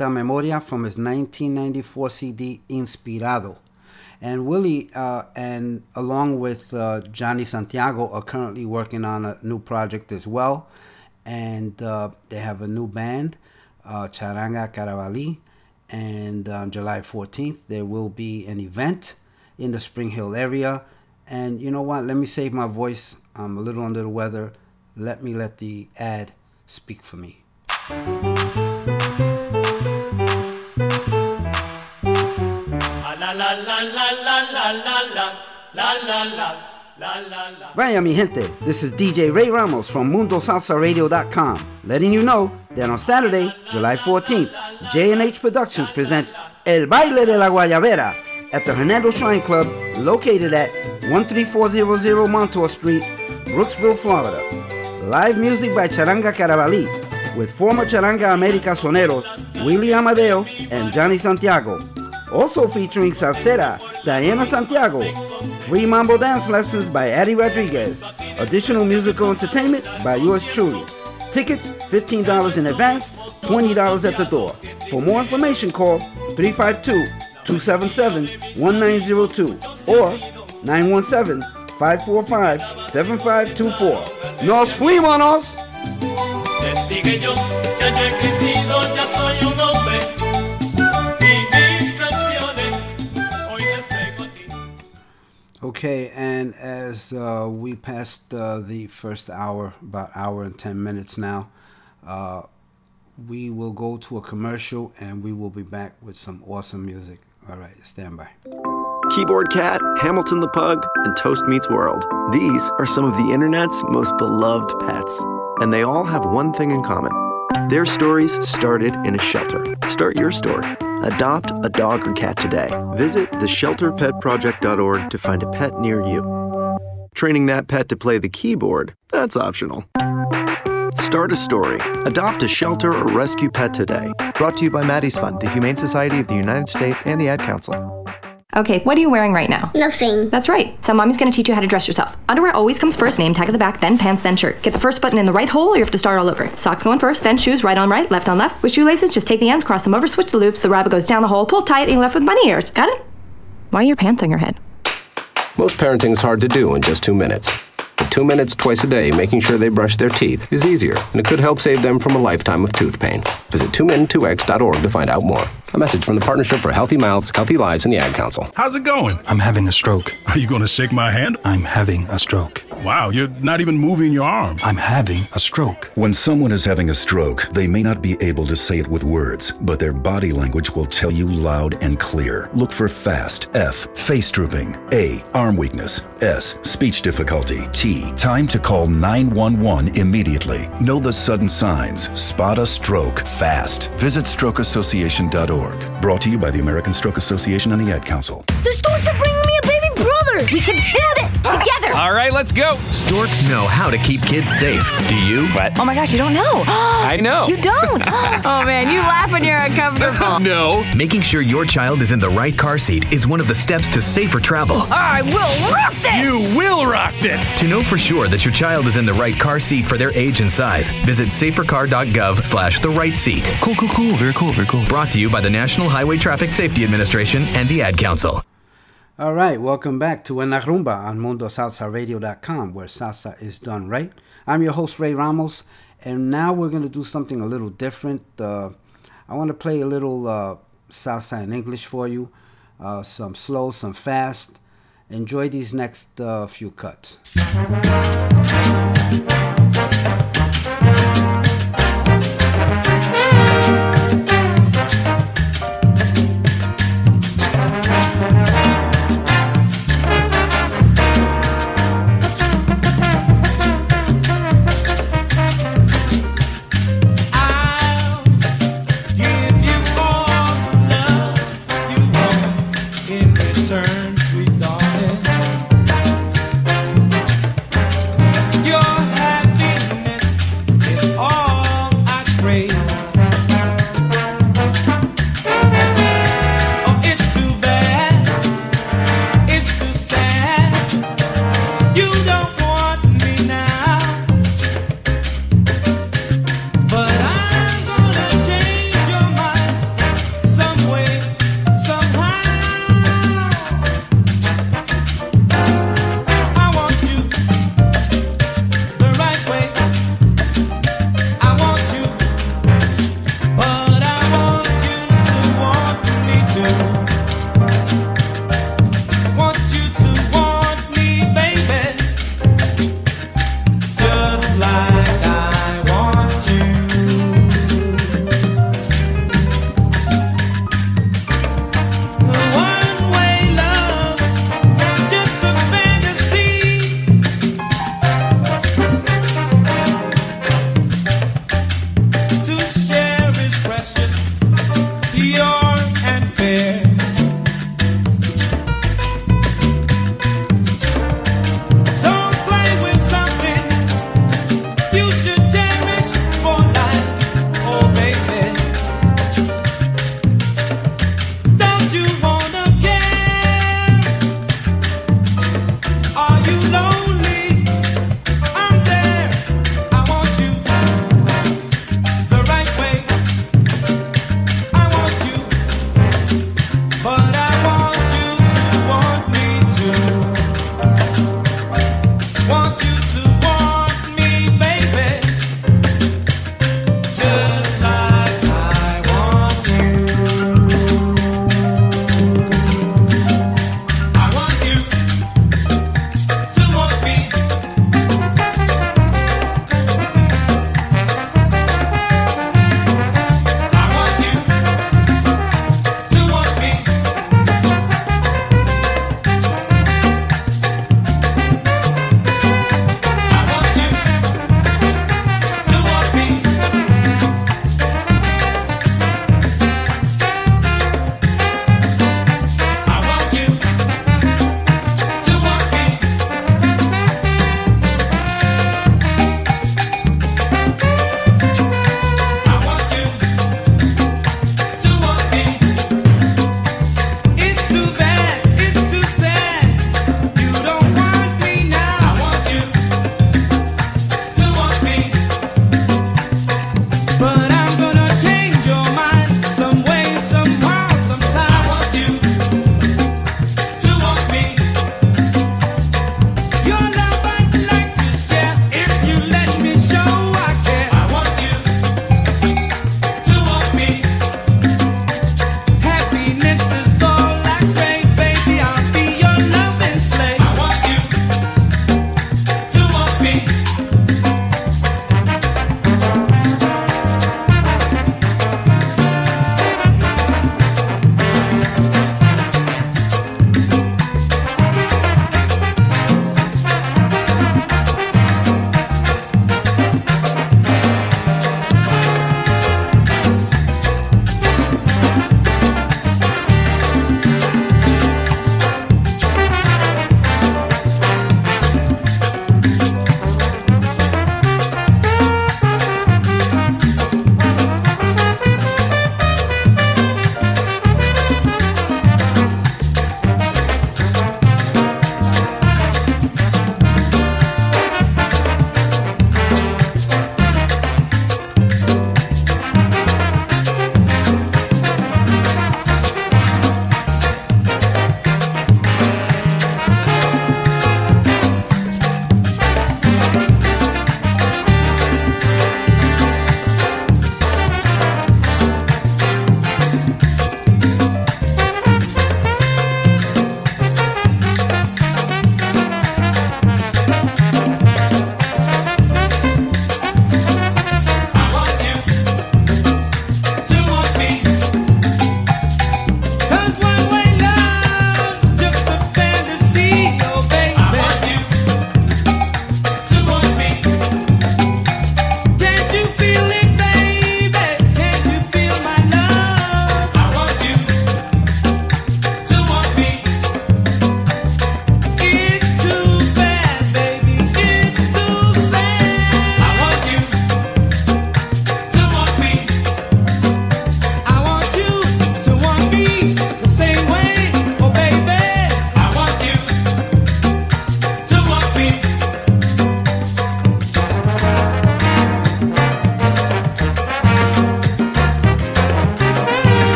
Memoria from his 1994 CD Inspirado. And Willie, uh, and along with uh, Johnny Santiago, are currently working on a new project as well. And uh, they have a new band, uh, Charanga Caravali. And on July 14th, there will be an event in the Spring Hill area. And you know what? Let me save my voice. I'm a little under the weather. Let me let the ad speak for me. Vaya mi gente, this is DJ Ray Ramos from MundoSalsaRadio.com, letting you know that on Saturday, July 14th, J&H Productions presents El Baile de la Guayabera at the Hernando Shrine Club, located at 13400 Montour Street, Brooksville, Florida. Live music by Charanga Caravali, with former Charanga America soneros Willie Amadeo and Johnny Santiago. Also featuring Salsera, Diana Santiago. Free mambo dance lessons by Eddie Rodriguez. Additional musical entertainment by yours truly. Tickets $15 in advance, $20 at the door. For more information, call 352 277 1902 or 917 545 7524. Nos fuimos! Okay, and as uh, we passed uh, the first hour, about hour and 10 minutes now, uh, we will go to a commercial and we will be back with some awesome music. All right, stand by. Keyboard Cat, Hamilton the Pug, and Toast Meets World. These are some of the internet's most beloved pets. And they all have one thing in common. Their stories started in a shelter. Start your story. Adopt a dog or cat today. Visit theshelterpetproject.org to find a pet near you. Training that pet to play the keyboard, that's optional. Start a story. Adopt a shelter or rescue pet today. Brought to you by Maddie's Fund, the Humane Society of the United States, and the Ad Council. Okay, what are you wearing right now? Nothing. That's right. So mommy's gonna teach you how to dress yourself. Underwear always comes first, name tag at the back, then pants, then shirt. Get the first button in the right hole, or you have to start all over. Socks going first, then shoes, right on right, left on left. With shoelaces, just take the ends, cross them over, switch the loops. The rabbit goes down the hole, pull tight, and you're left with bunny ears. Got it? Why are your pants on your head? Most parenting is hard to do in just two minutes. But two minutes twice a day making sure they brush their teeth is easier, and it could help save them from a lifetime of tooth pain. Visit 2min2x.org to find out more. A message from the Partnership for Healthy Mouths, Healthy Lives, and the Ad Council. How's it going? I'm having a stroke. Are you going to shake my hand? I'm having a stroke. Wow, you're not even moving your arm. I'm having a stroke. When someone is having a stroke, they may not be able to say it with words, but their body language will tell you loud and clear. Look for FAST, F, face drooping, A, arm weakness, S, speech difficulty, T, time to call 911 immediately. Know the sudden signs. Spot a stroke fast. Visit strokeassociation.org. Brought to you by the American Stroke Association and the Ad Council. The storks are bringing me a. We can do this together. All right, let's go. Storks know how to keep kids safe. Do you? What? Oh my gosh, you don't know. I know. You don't. oh man, you laugh when you're uncomfortable. no. Making sure your child is in the right car seat is one of the steps to safer travel. I will rock this. You will rock this. To know for sure that your child is in the right car seat for their age and size, visit safercar.gov slash the right seat. Cool, cool, cool. Very cool, very cool. Brought to you by the National Highway Traffic Safety Administration and the Ad Council. All right, welcome back to En La Rumba on MundoSalsaRadio.com, where salsa is done right. I'm your host, Ray Ramos, and now we're going to do something a little different. Uh, I want to play a little uh, salsa in English for you, uh, some slow, some fast. Enjoy these next uh, few cuts.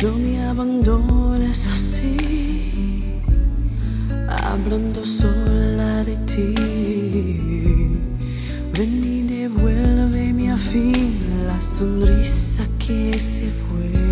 No me abandones así, hablando sola de ti. Ven y devuélveme a fin la sonrisa que se fue.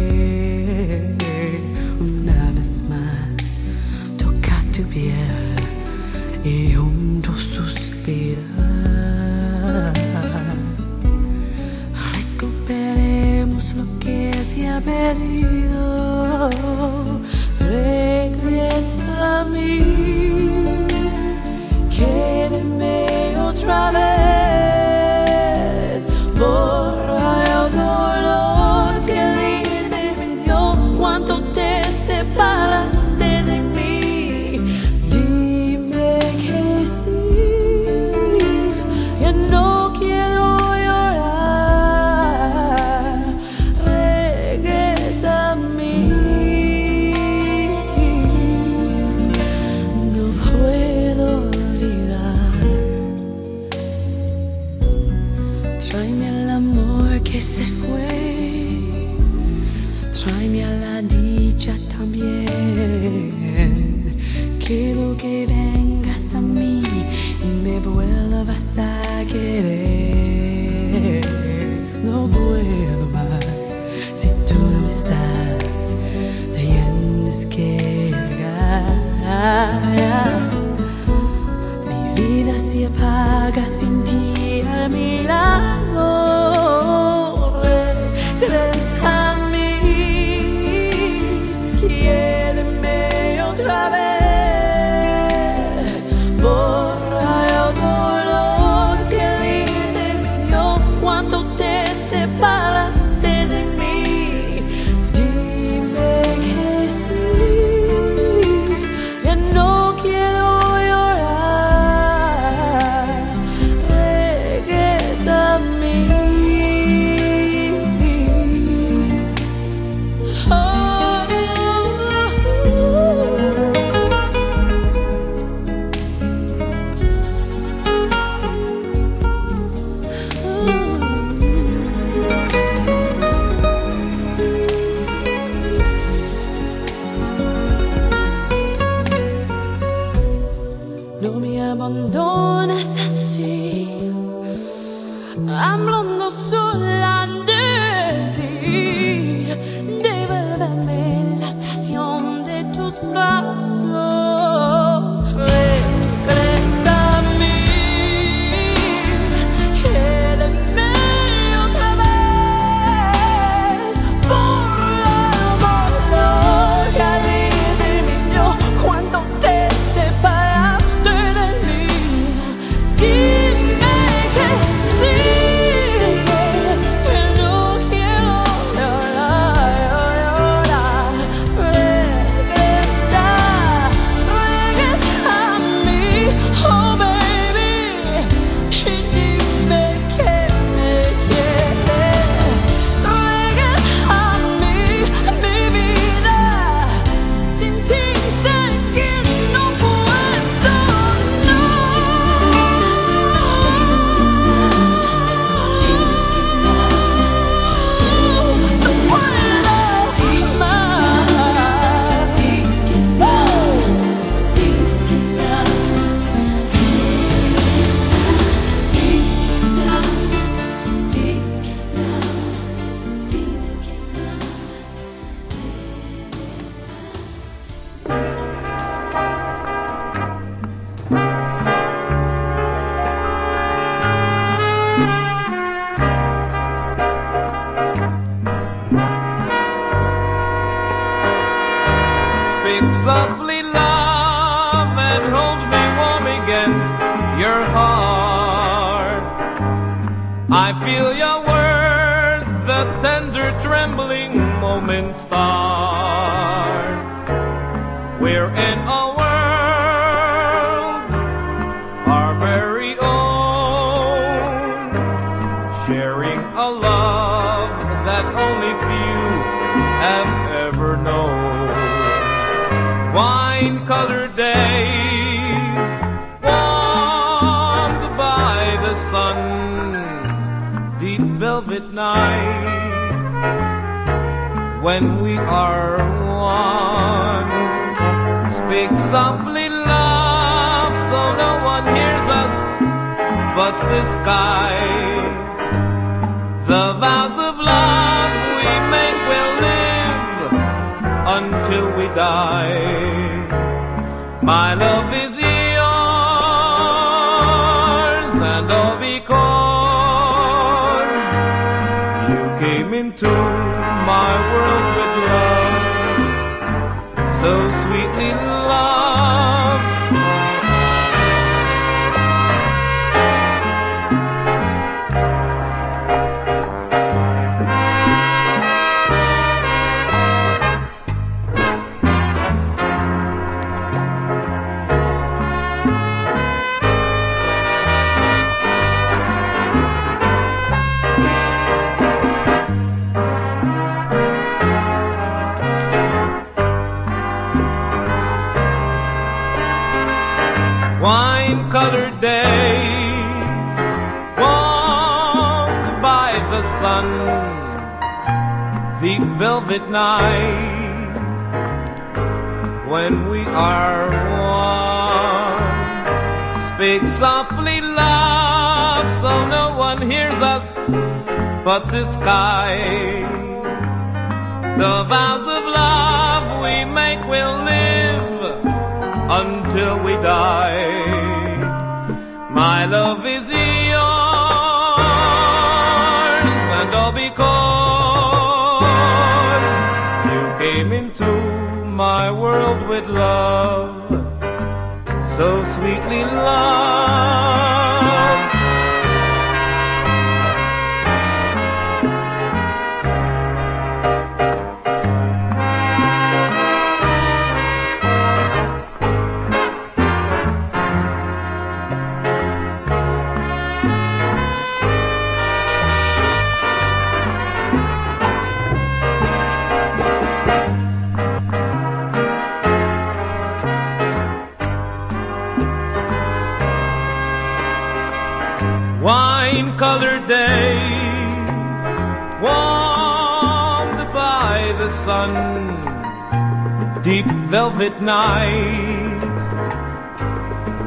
Deep velvet nights,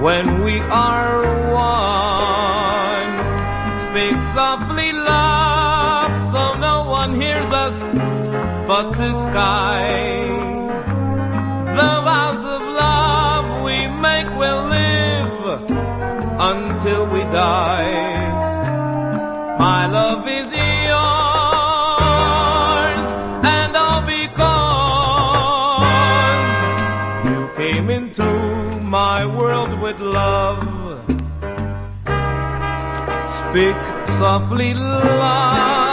when we are one. Speak softly, love, so no one hears us but the sky. The vows of love we make will live until we die. My love is Speak softly, love.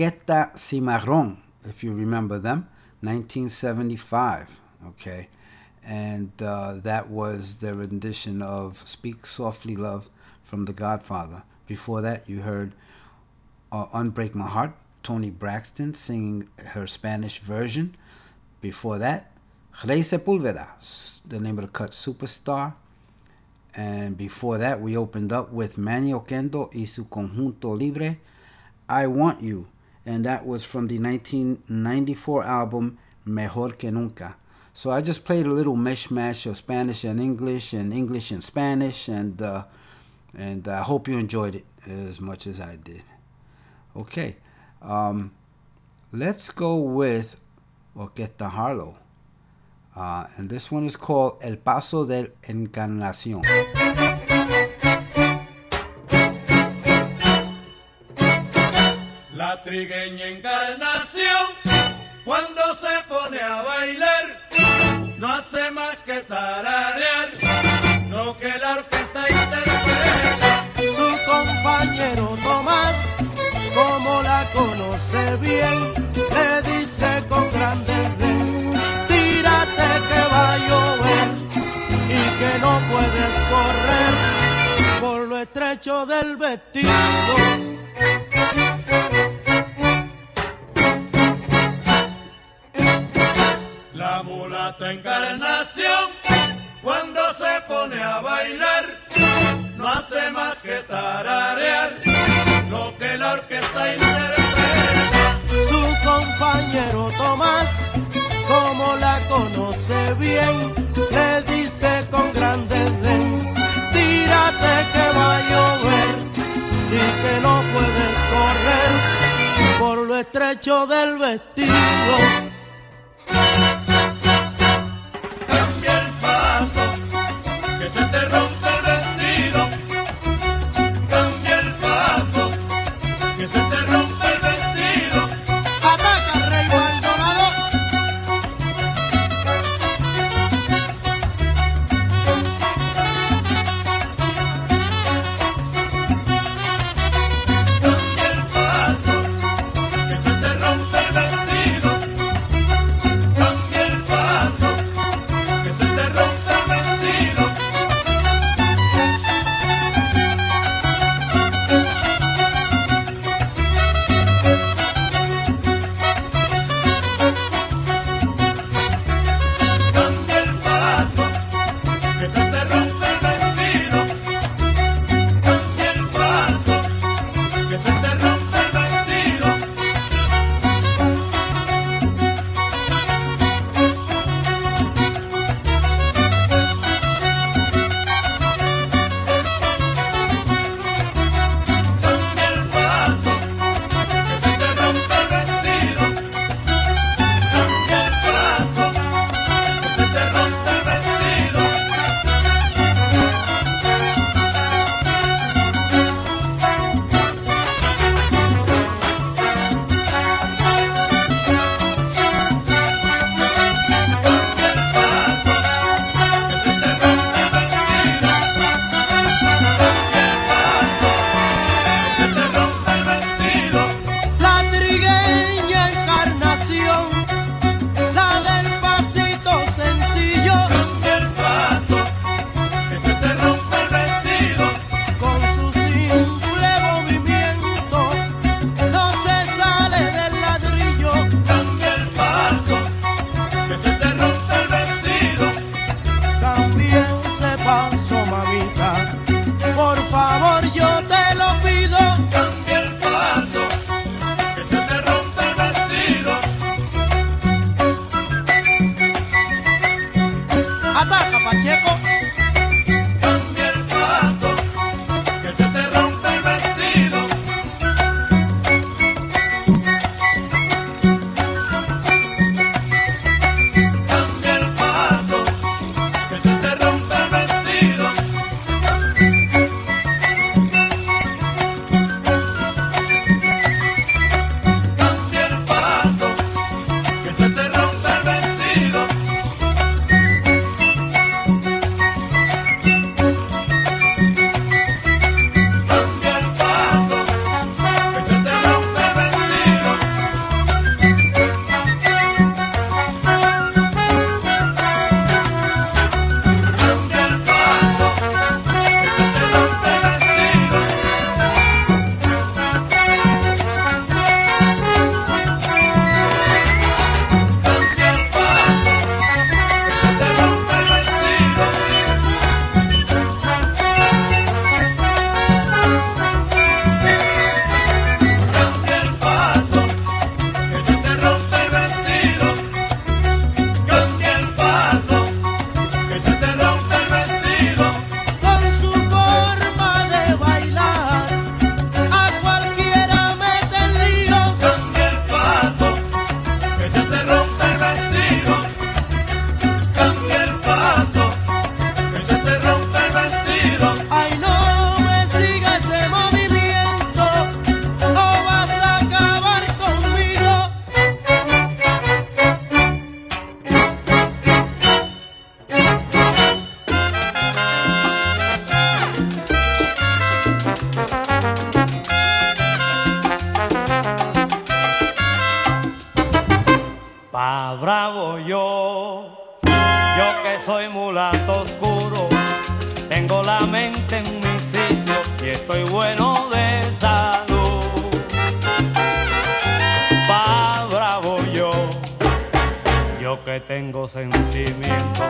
Orquesta Cimarron, if you remember them, 1975. Okay. And uh, that was their rendition of Speak Softly Love from The Godfather. Before that, you heard uh, Unbreak My Heart, Toni Braxton singing her Spanish version. Before that, Ray Sepúlveda, the name of the cut Superstar. And before that, we opened up with Manny Oquendo y su conjunto libre, I Want You. And that was from the 1994 album Mejor que Nunca. So I just played a little mishmash of Spanish and English and English and Spanish, and uh, and I hope you enjoyed it as much as I did. Okay, um, let's go with Orquesta Harlow, uh, and this one is called El Paso del Encarnación. La trigueña encarnación, cuando se pone a bailar, no hace más que tararear lo que la orquesta interpreta. Su compañero Tomás, como la conoce bien, le dice con grande ren, tírate que va a llover y que no puedes correr por lo estrecho del vestido. Mulata encarnación, cuando se pone a bailar, no hace más que tararear lo que la orquesta interpreta. Su compañero Tomás, como la conoce bien, le dice con grande den, tírate que va a llover y que no puedes correr por lo estrecho del vestido. Se te rompe tengo la mente en mi sitio y estoy bueno de salud. Pa bravo yo, yo que tengo sentimiento,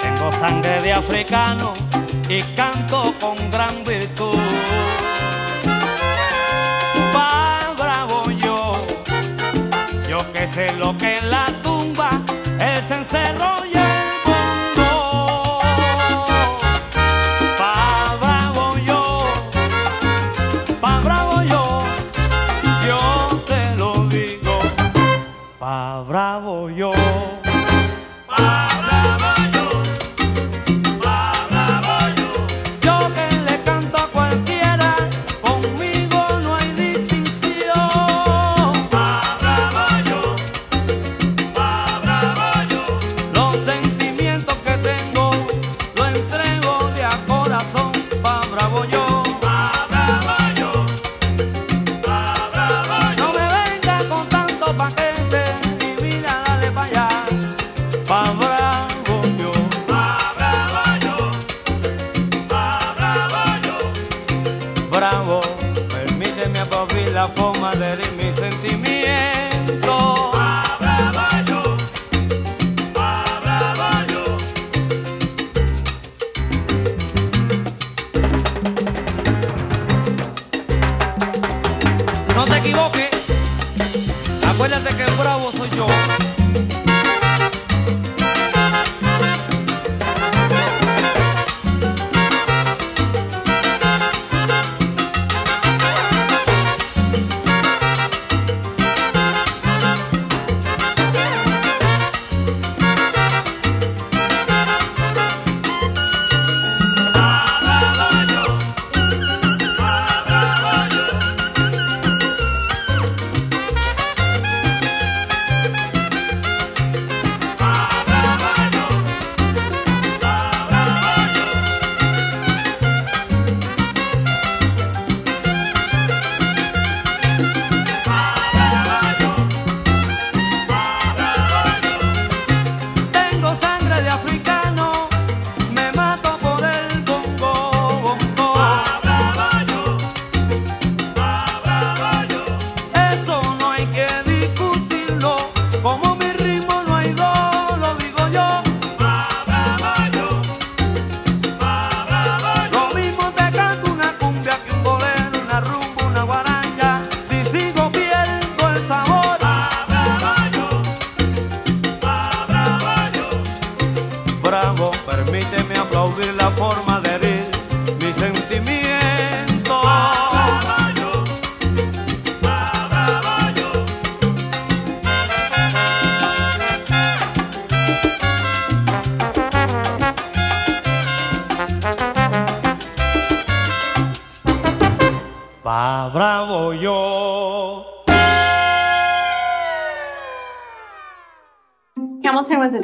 tengo sangre de africano y canto con gran virtud. Pa bravo yo, yo que sé lo que es la tumba, el cencerro y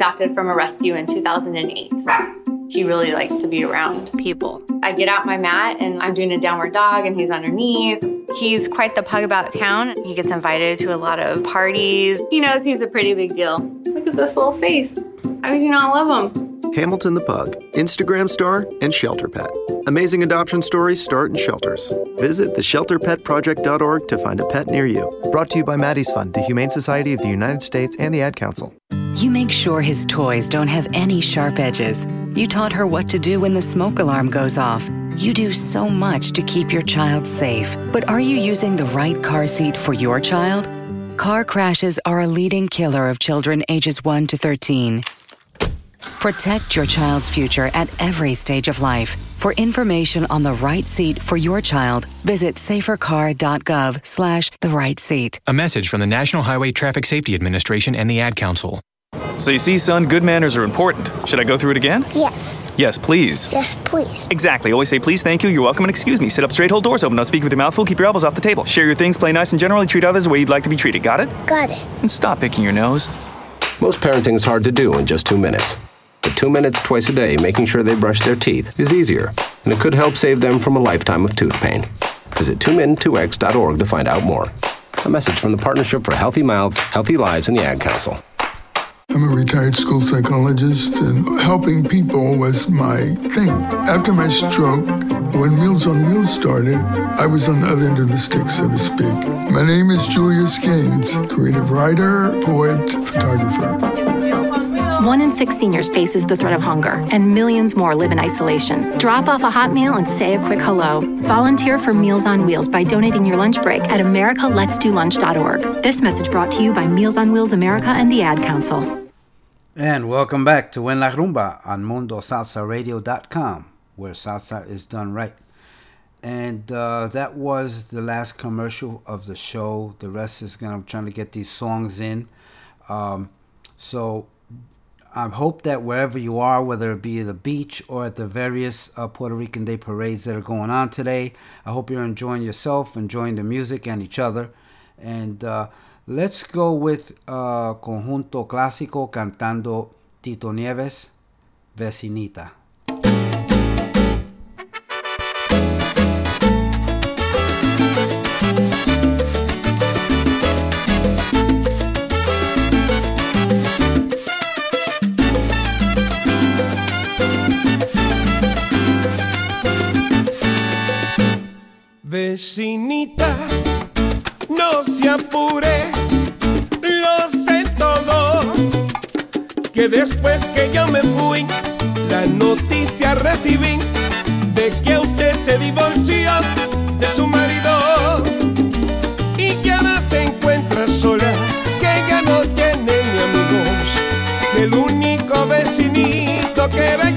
adopted from a rescue in 2008. He really likes to be around people. I get out my mat and I'm doing a downward dog and he's underneath. He's quite the pug about town. He gets invited to a lot of parties. He knows he's a pretty big deal. Look at this little face. How could you not love him? Hamilton the Pug, Instagram star, and Shelter Pet. Amazing adoption stories start in shelters. Visit theshelterpetproject.org to find a pet near you. Brought to you by Maddie's Fund, the Humane Society of the United States, and the Ad Council. You make sure his toys don't have any sharp edges. You taught her what to do when the smoke alarm goes off. You do so much to keep your child safe. But are you using the right car seat for your child? Car crashes are a leading killer of children ages 1 to 13. Protect your child's future at every stage of life. For information on the right seat for your child, visit safercar.gov slash the right seat. A message from the National Highway Traffic Safety Administration and the Ad Council. So you see, son, good manners are important. Should I go through it again? Yes. Yes, please. Yes, please. Exactly. Always say please, thank you, you're welcome, and excuse me. Sit up straight, hold doors open, don't speak with your mouth full, keep your elbows off the table. Share your things, play nice, and generally treat others the way you'd like to be treated. Got it? Got it. And stop picking your nose. Most parenting is hard to do in just two minutes. But two minutes twice a day making sure they brush their teeth is easier, and it could help save them from a lifetime of tooth pain. Visit 2min2x.org to find out more. A message from the Partnership for Healthy Mouths, Healthy Lives, and the Ad Council. I'm a retired school psychologist, and helping people was my thing. After my stroke, when Meals on Wheels started, I was on the other end of the stick, so to speak. My name is Julius Gaines, creative writer, poet, photographer. One in six seniors faces the threat of hunger, and millions more live in isolation. Drop off a hot meal and say a quick hello. Volunteer for Meals on Wheels by donating your lunch break at americaletsdolunch.org. This message brought to you by Meals on Wheels America and the Ad Council. And welcome back to En La Rumba on MundoSalsaRadio.com, where salsa is done right. And uh, that was the last commercial of the show. The rest is gonna I'm trying to get these songs in. Um, so I hope that wherever you are, whether it be at the beach or at the various uh, Puerto Rican Day parades that are going on today, I hope you're enjoying yourself, enjoying the music and each other. And uh, let's go with uh, Conjunto Clásico cantando Tito Nieves, Vecinita. Vecinita, no se apure, lo sé todo. Que después que yo me fui, la noticia recibí de que usted se divorció de su marido y que ahora se encuentra sola, que ya no tiene ni amigos, que el único vecinito que era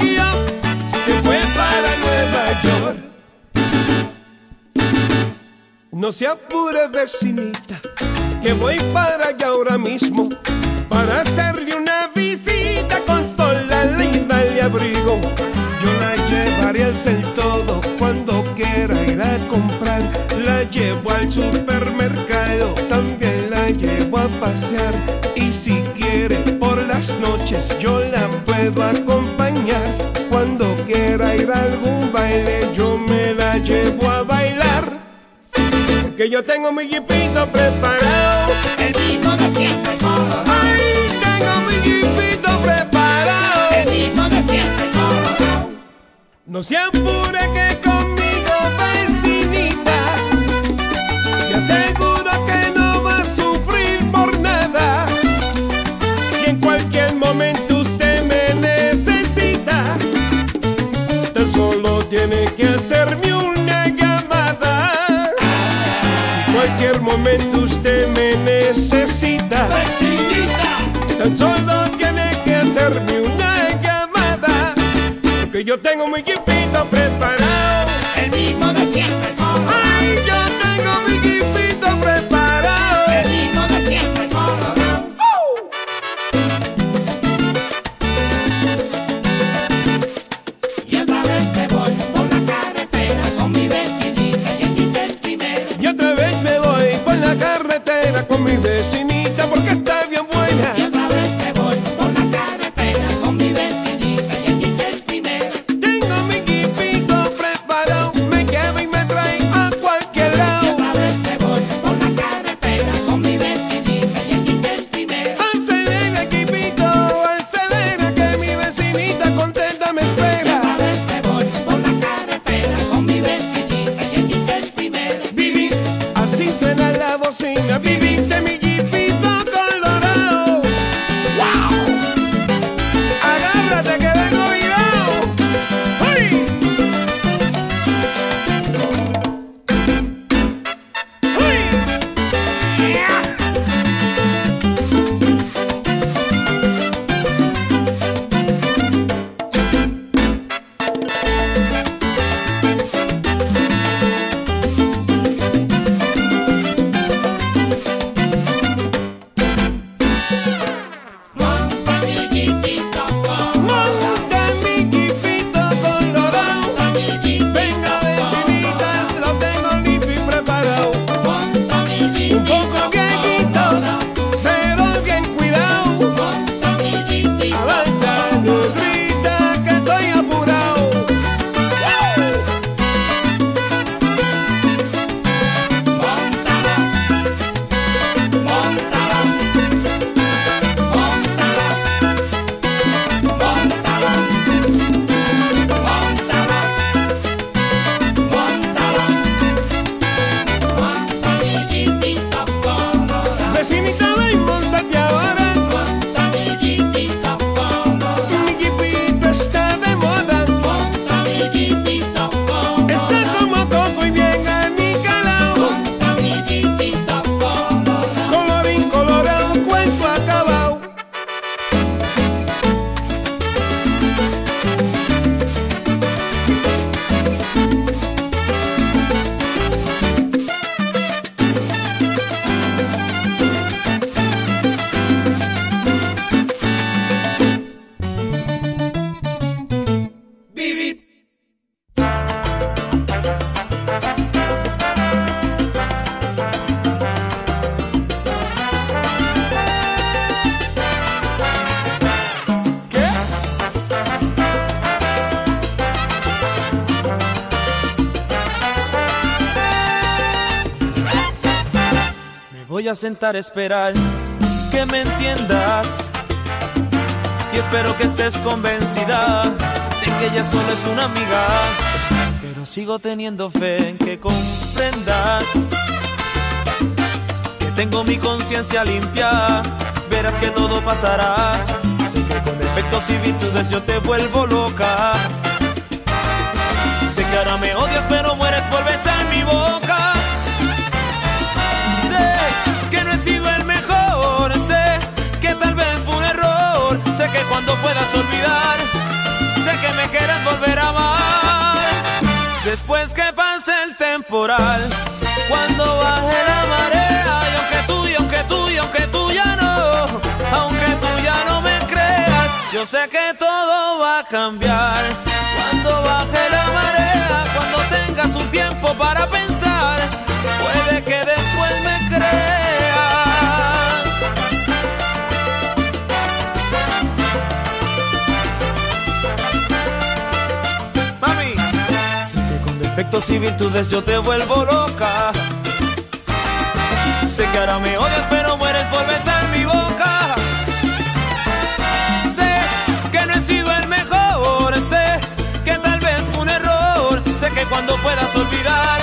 No se apure vecinita, que voy para allá ahora mismo para hacerle una visita, consolarle y darle abrigo. Yo la llevaré a hacer todo cuando quiera ir a comprar. La llevo al supermercado, también la llevo a pasear. Y si quiere por las noches yo la puedo acompañar. Cuando quiera ir a algún baile yo me la llevo a bailar que yo tengo mi jeepito preparado. El mismo de siempre, Ay, tengo mi jeepito preparado. El mismo de siempre, No se apure que conmigo, yo tengo mi equipito preparado. A sentar a esperar que me entiendas. Y espero que estés convencida de que ella solo es una amiga. Pero sigo teniendo fe en que comprendas que tengo mi conciencia limpia. Verás que todo pasará. Sé que con defectos y virtudes yo te vuelvo loca. Sé que ahora me odias, pero mueres por besar mi boca. Que cuando puedas olvidar, sé que me quieres volver a amar. Después que pase el temporal, cuando baje la marea, y aunque tú, y aunque tú, y aunque tú ya no, aunque tú ya no me creas, yo sé que todo va a cambiar. Cuando baje la marea, cuando tengas un tiempo para pensar, puede que después me creas. Defectos y virtudes yo te vuelvo loca. Sé que ahora me odias, pero mueres por besar mi boca. Sé que no he sido el mejor, sé que tal vez fue un error. Sé que cuando puedas olvidar,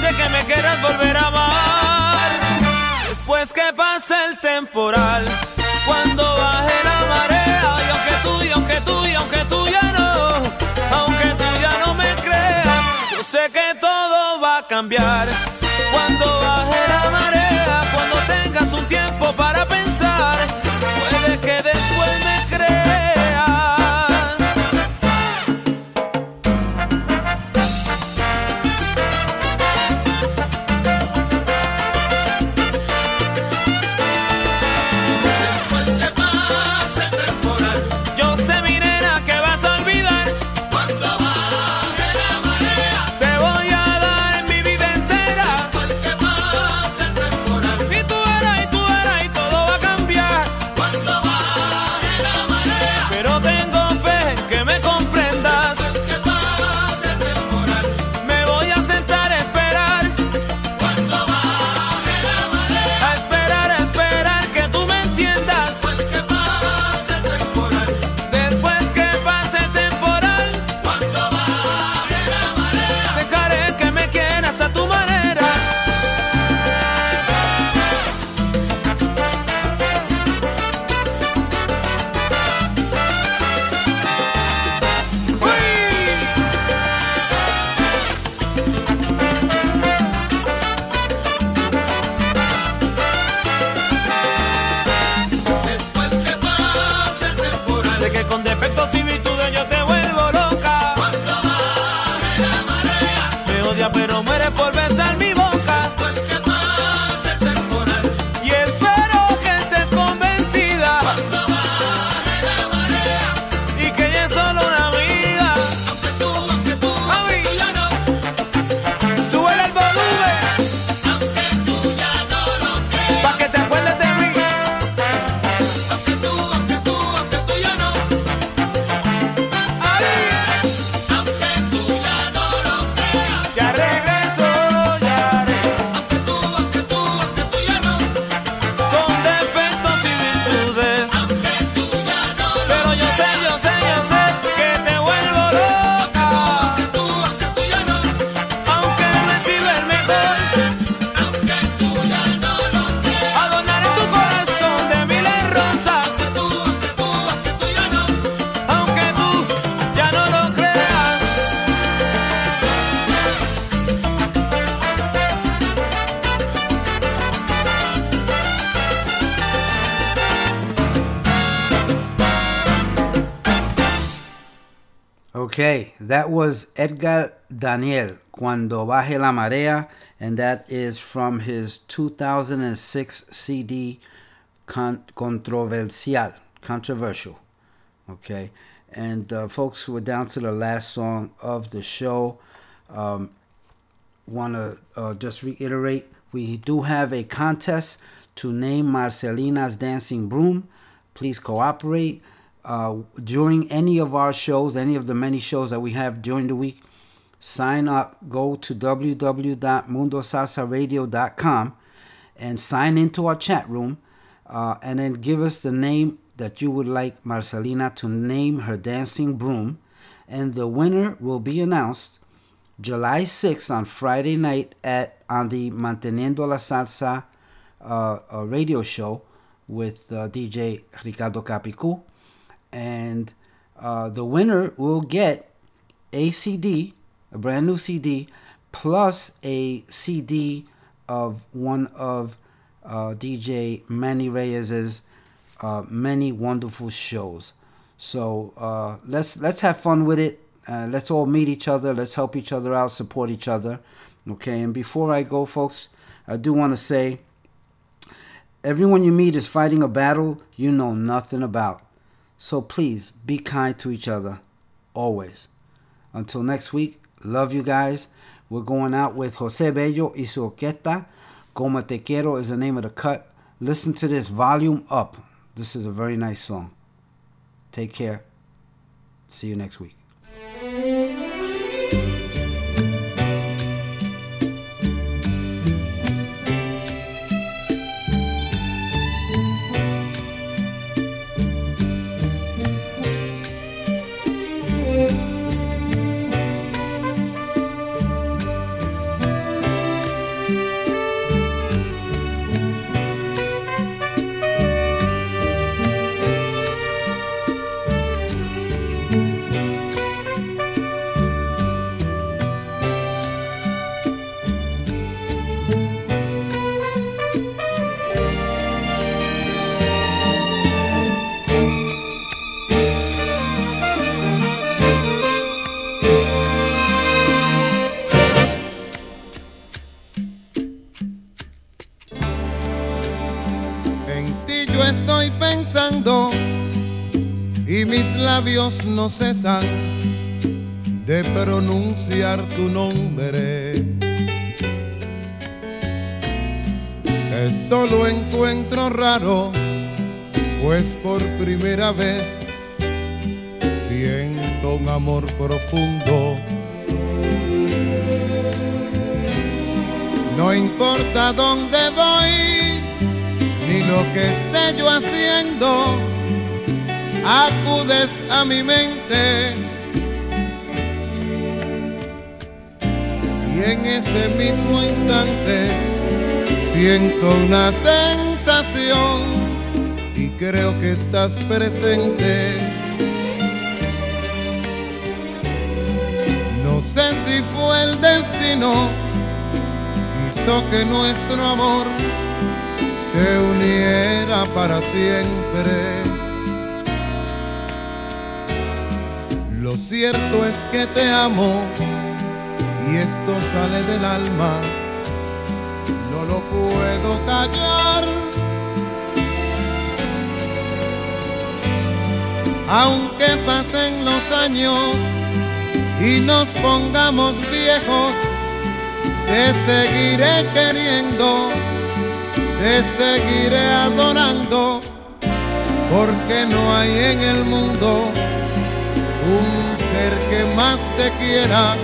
sé que me quieras volver a amar. Después que pase el temporal, cuando baje la sé que todo va a cambiar. Okay, that was Edgar Daniel, Cuando Baje la Marea, and that is from his 2006 CD, Con- Controversial, Controversial. Okay, and uh, folks, we're down to the last song of the show. Um, Want to uh, just reiterate we do have a contest to name Marcelina's Dancing Broom. Please cooperate. Uh, during any of our shows, any of the many shows that we have during the week, sign up. Go to www.mundosalsaradio.com and sign into our chat room uh, and then give us the name that you would like Marcelina to name her dancing broom. And the winner will be announced July 6th on Friday night at on the Manteniendo la Salsa uh, uh, radio show with uh, DJ Ricardo Capicu. And uh, the winner will get a CD, a brand new CD, plus a CD of one of uh, DJ Manny Reyes's uh, many wonderful shows. So uh, let's let's have fun with it. Uh, let's all meet each other. Let's help each other out, support each other. Okay. And before I go, folks, I do want to say, everyone you meet is fighting a battle you know nothing about. So please be kind to each other, always. Until next week, love you guys. We're going out with Jose Bello y su orquesta. Te Quiero is the name of the cut. Listen to this volume up. This is a very nice song. Take care. See you next week. No cesan de pronunciar tu nombre. Esto lo encuentro raro, pues por primera vez siento un amor profundo. No importa dónde voy, ni lo que esté yo haciendo, acudes a mi mente. Y en ese mismo instante siento una sensación y creo que estás presente. No sé si fue el destino, hizo que nuestro amor se uniera para siempre. Cierto es que te amo y esto sale del alma, no lo puedo callar. Aunque pasen los años y nos pongamos viejos, te seguiré queriendo te seguiré adorando, porque no hay en el mundo un ser que más te quiera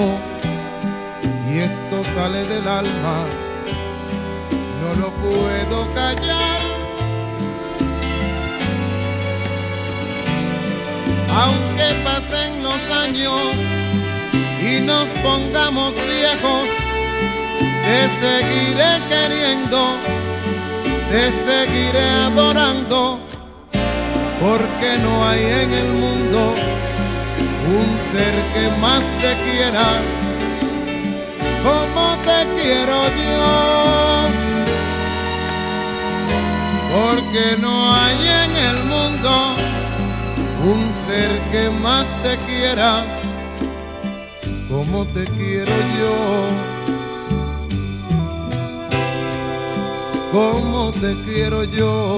te como te quiero yo. Porque no hay en el mundo un ser que más te quiera como te quiero yo. Como te quiero yo.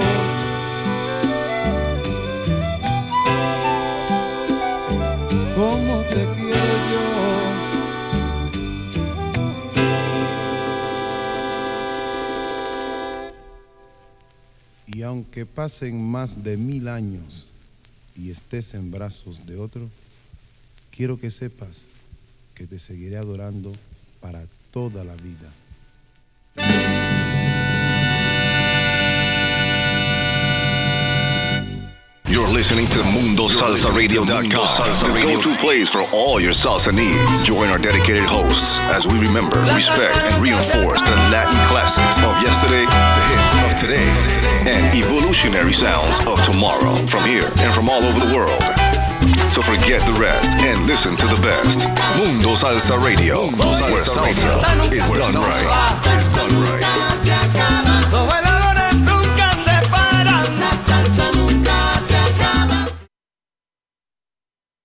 Aunque pasen más de mil años y estés en brazos de otro, quiero que sepas que te seguiré adorando para toda la vida. You're listening to MundoSalsaRadio.com, the go-to place for all your salsa needs. Join our dedicated hosts as we remember, respect, and reinforce the Latin classics of yesterday, of today and evolutionary sounds of tomorrow from here and from all over the world. So forget the rest and listen to the best. Mundo Salsa Radio, where salsa is done right. Is done right.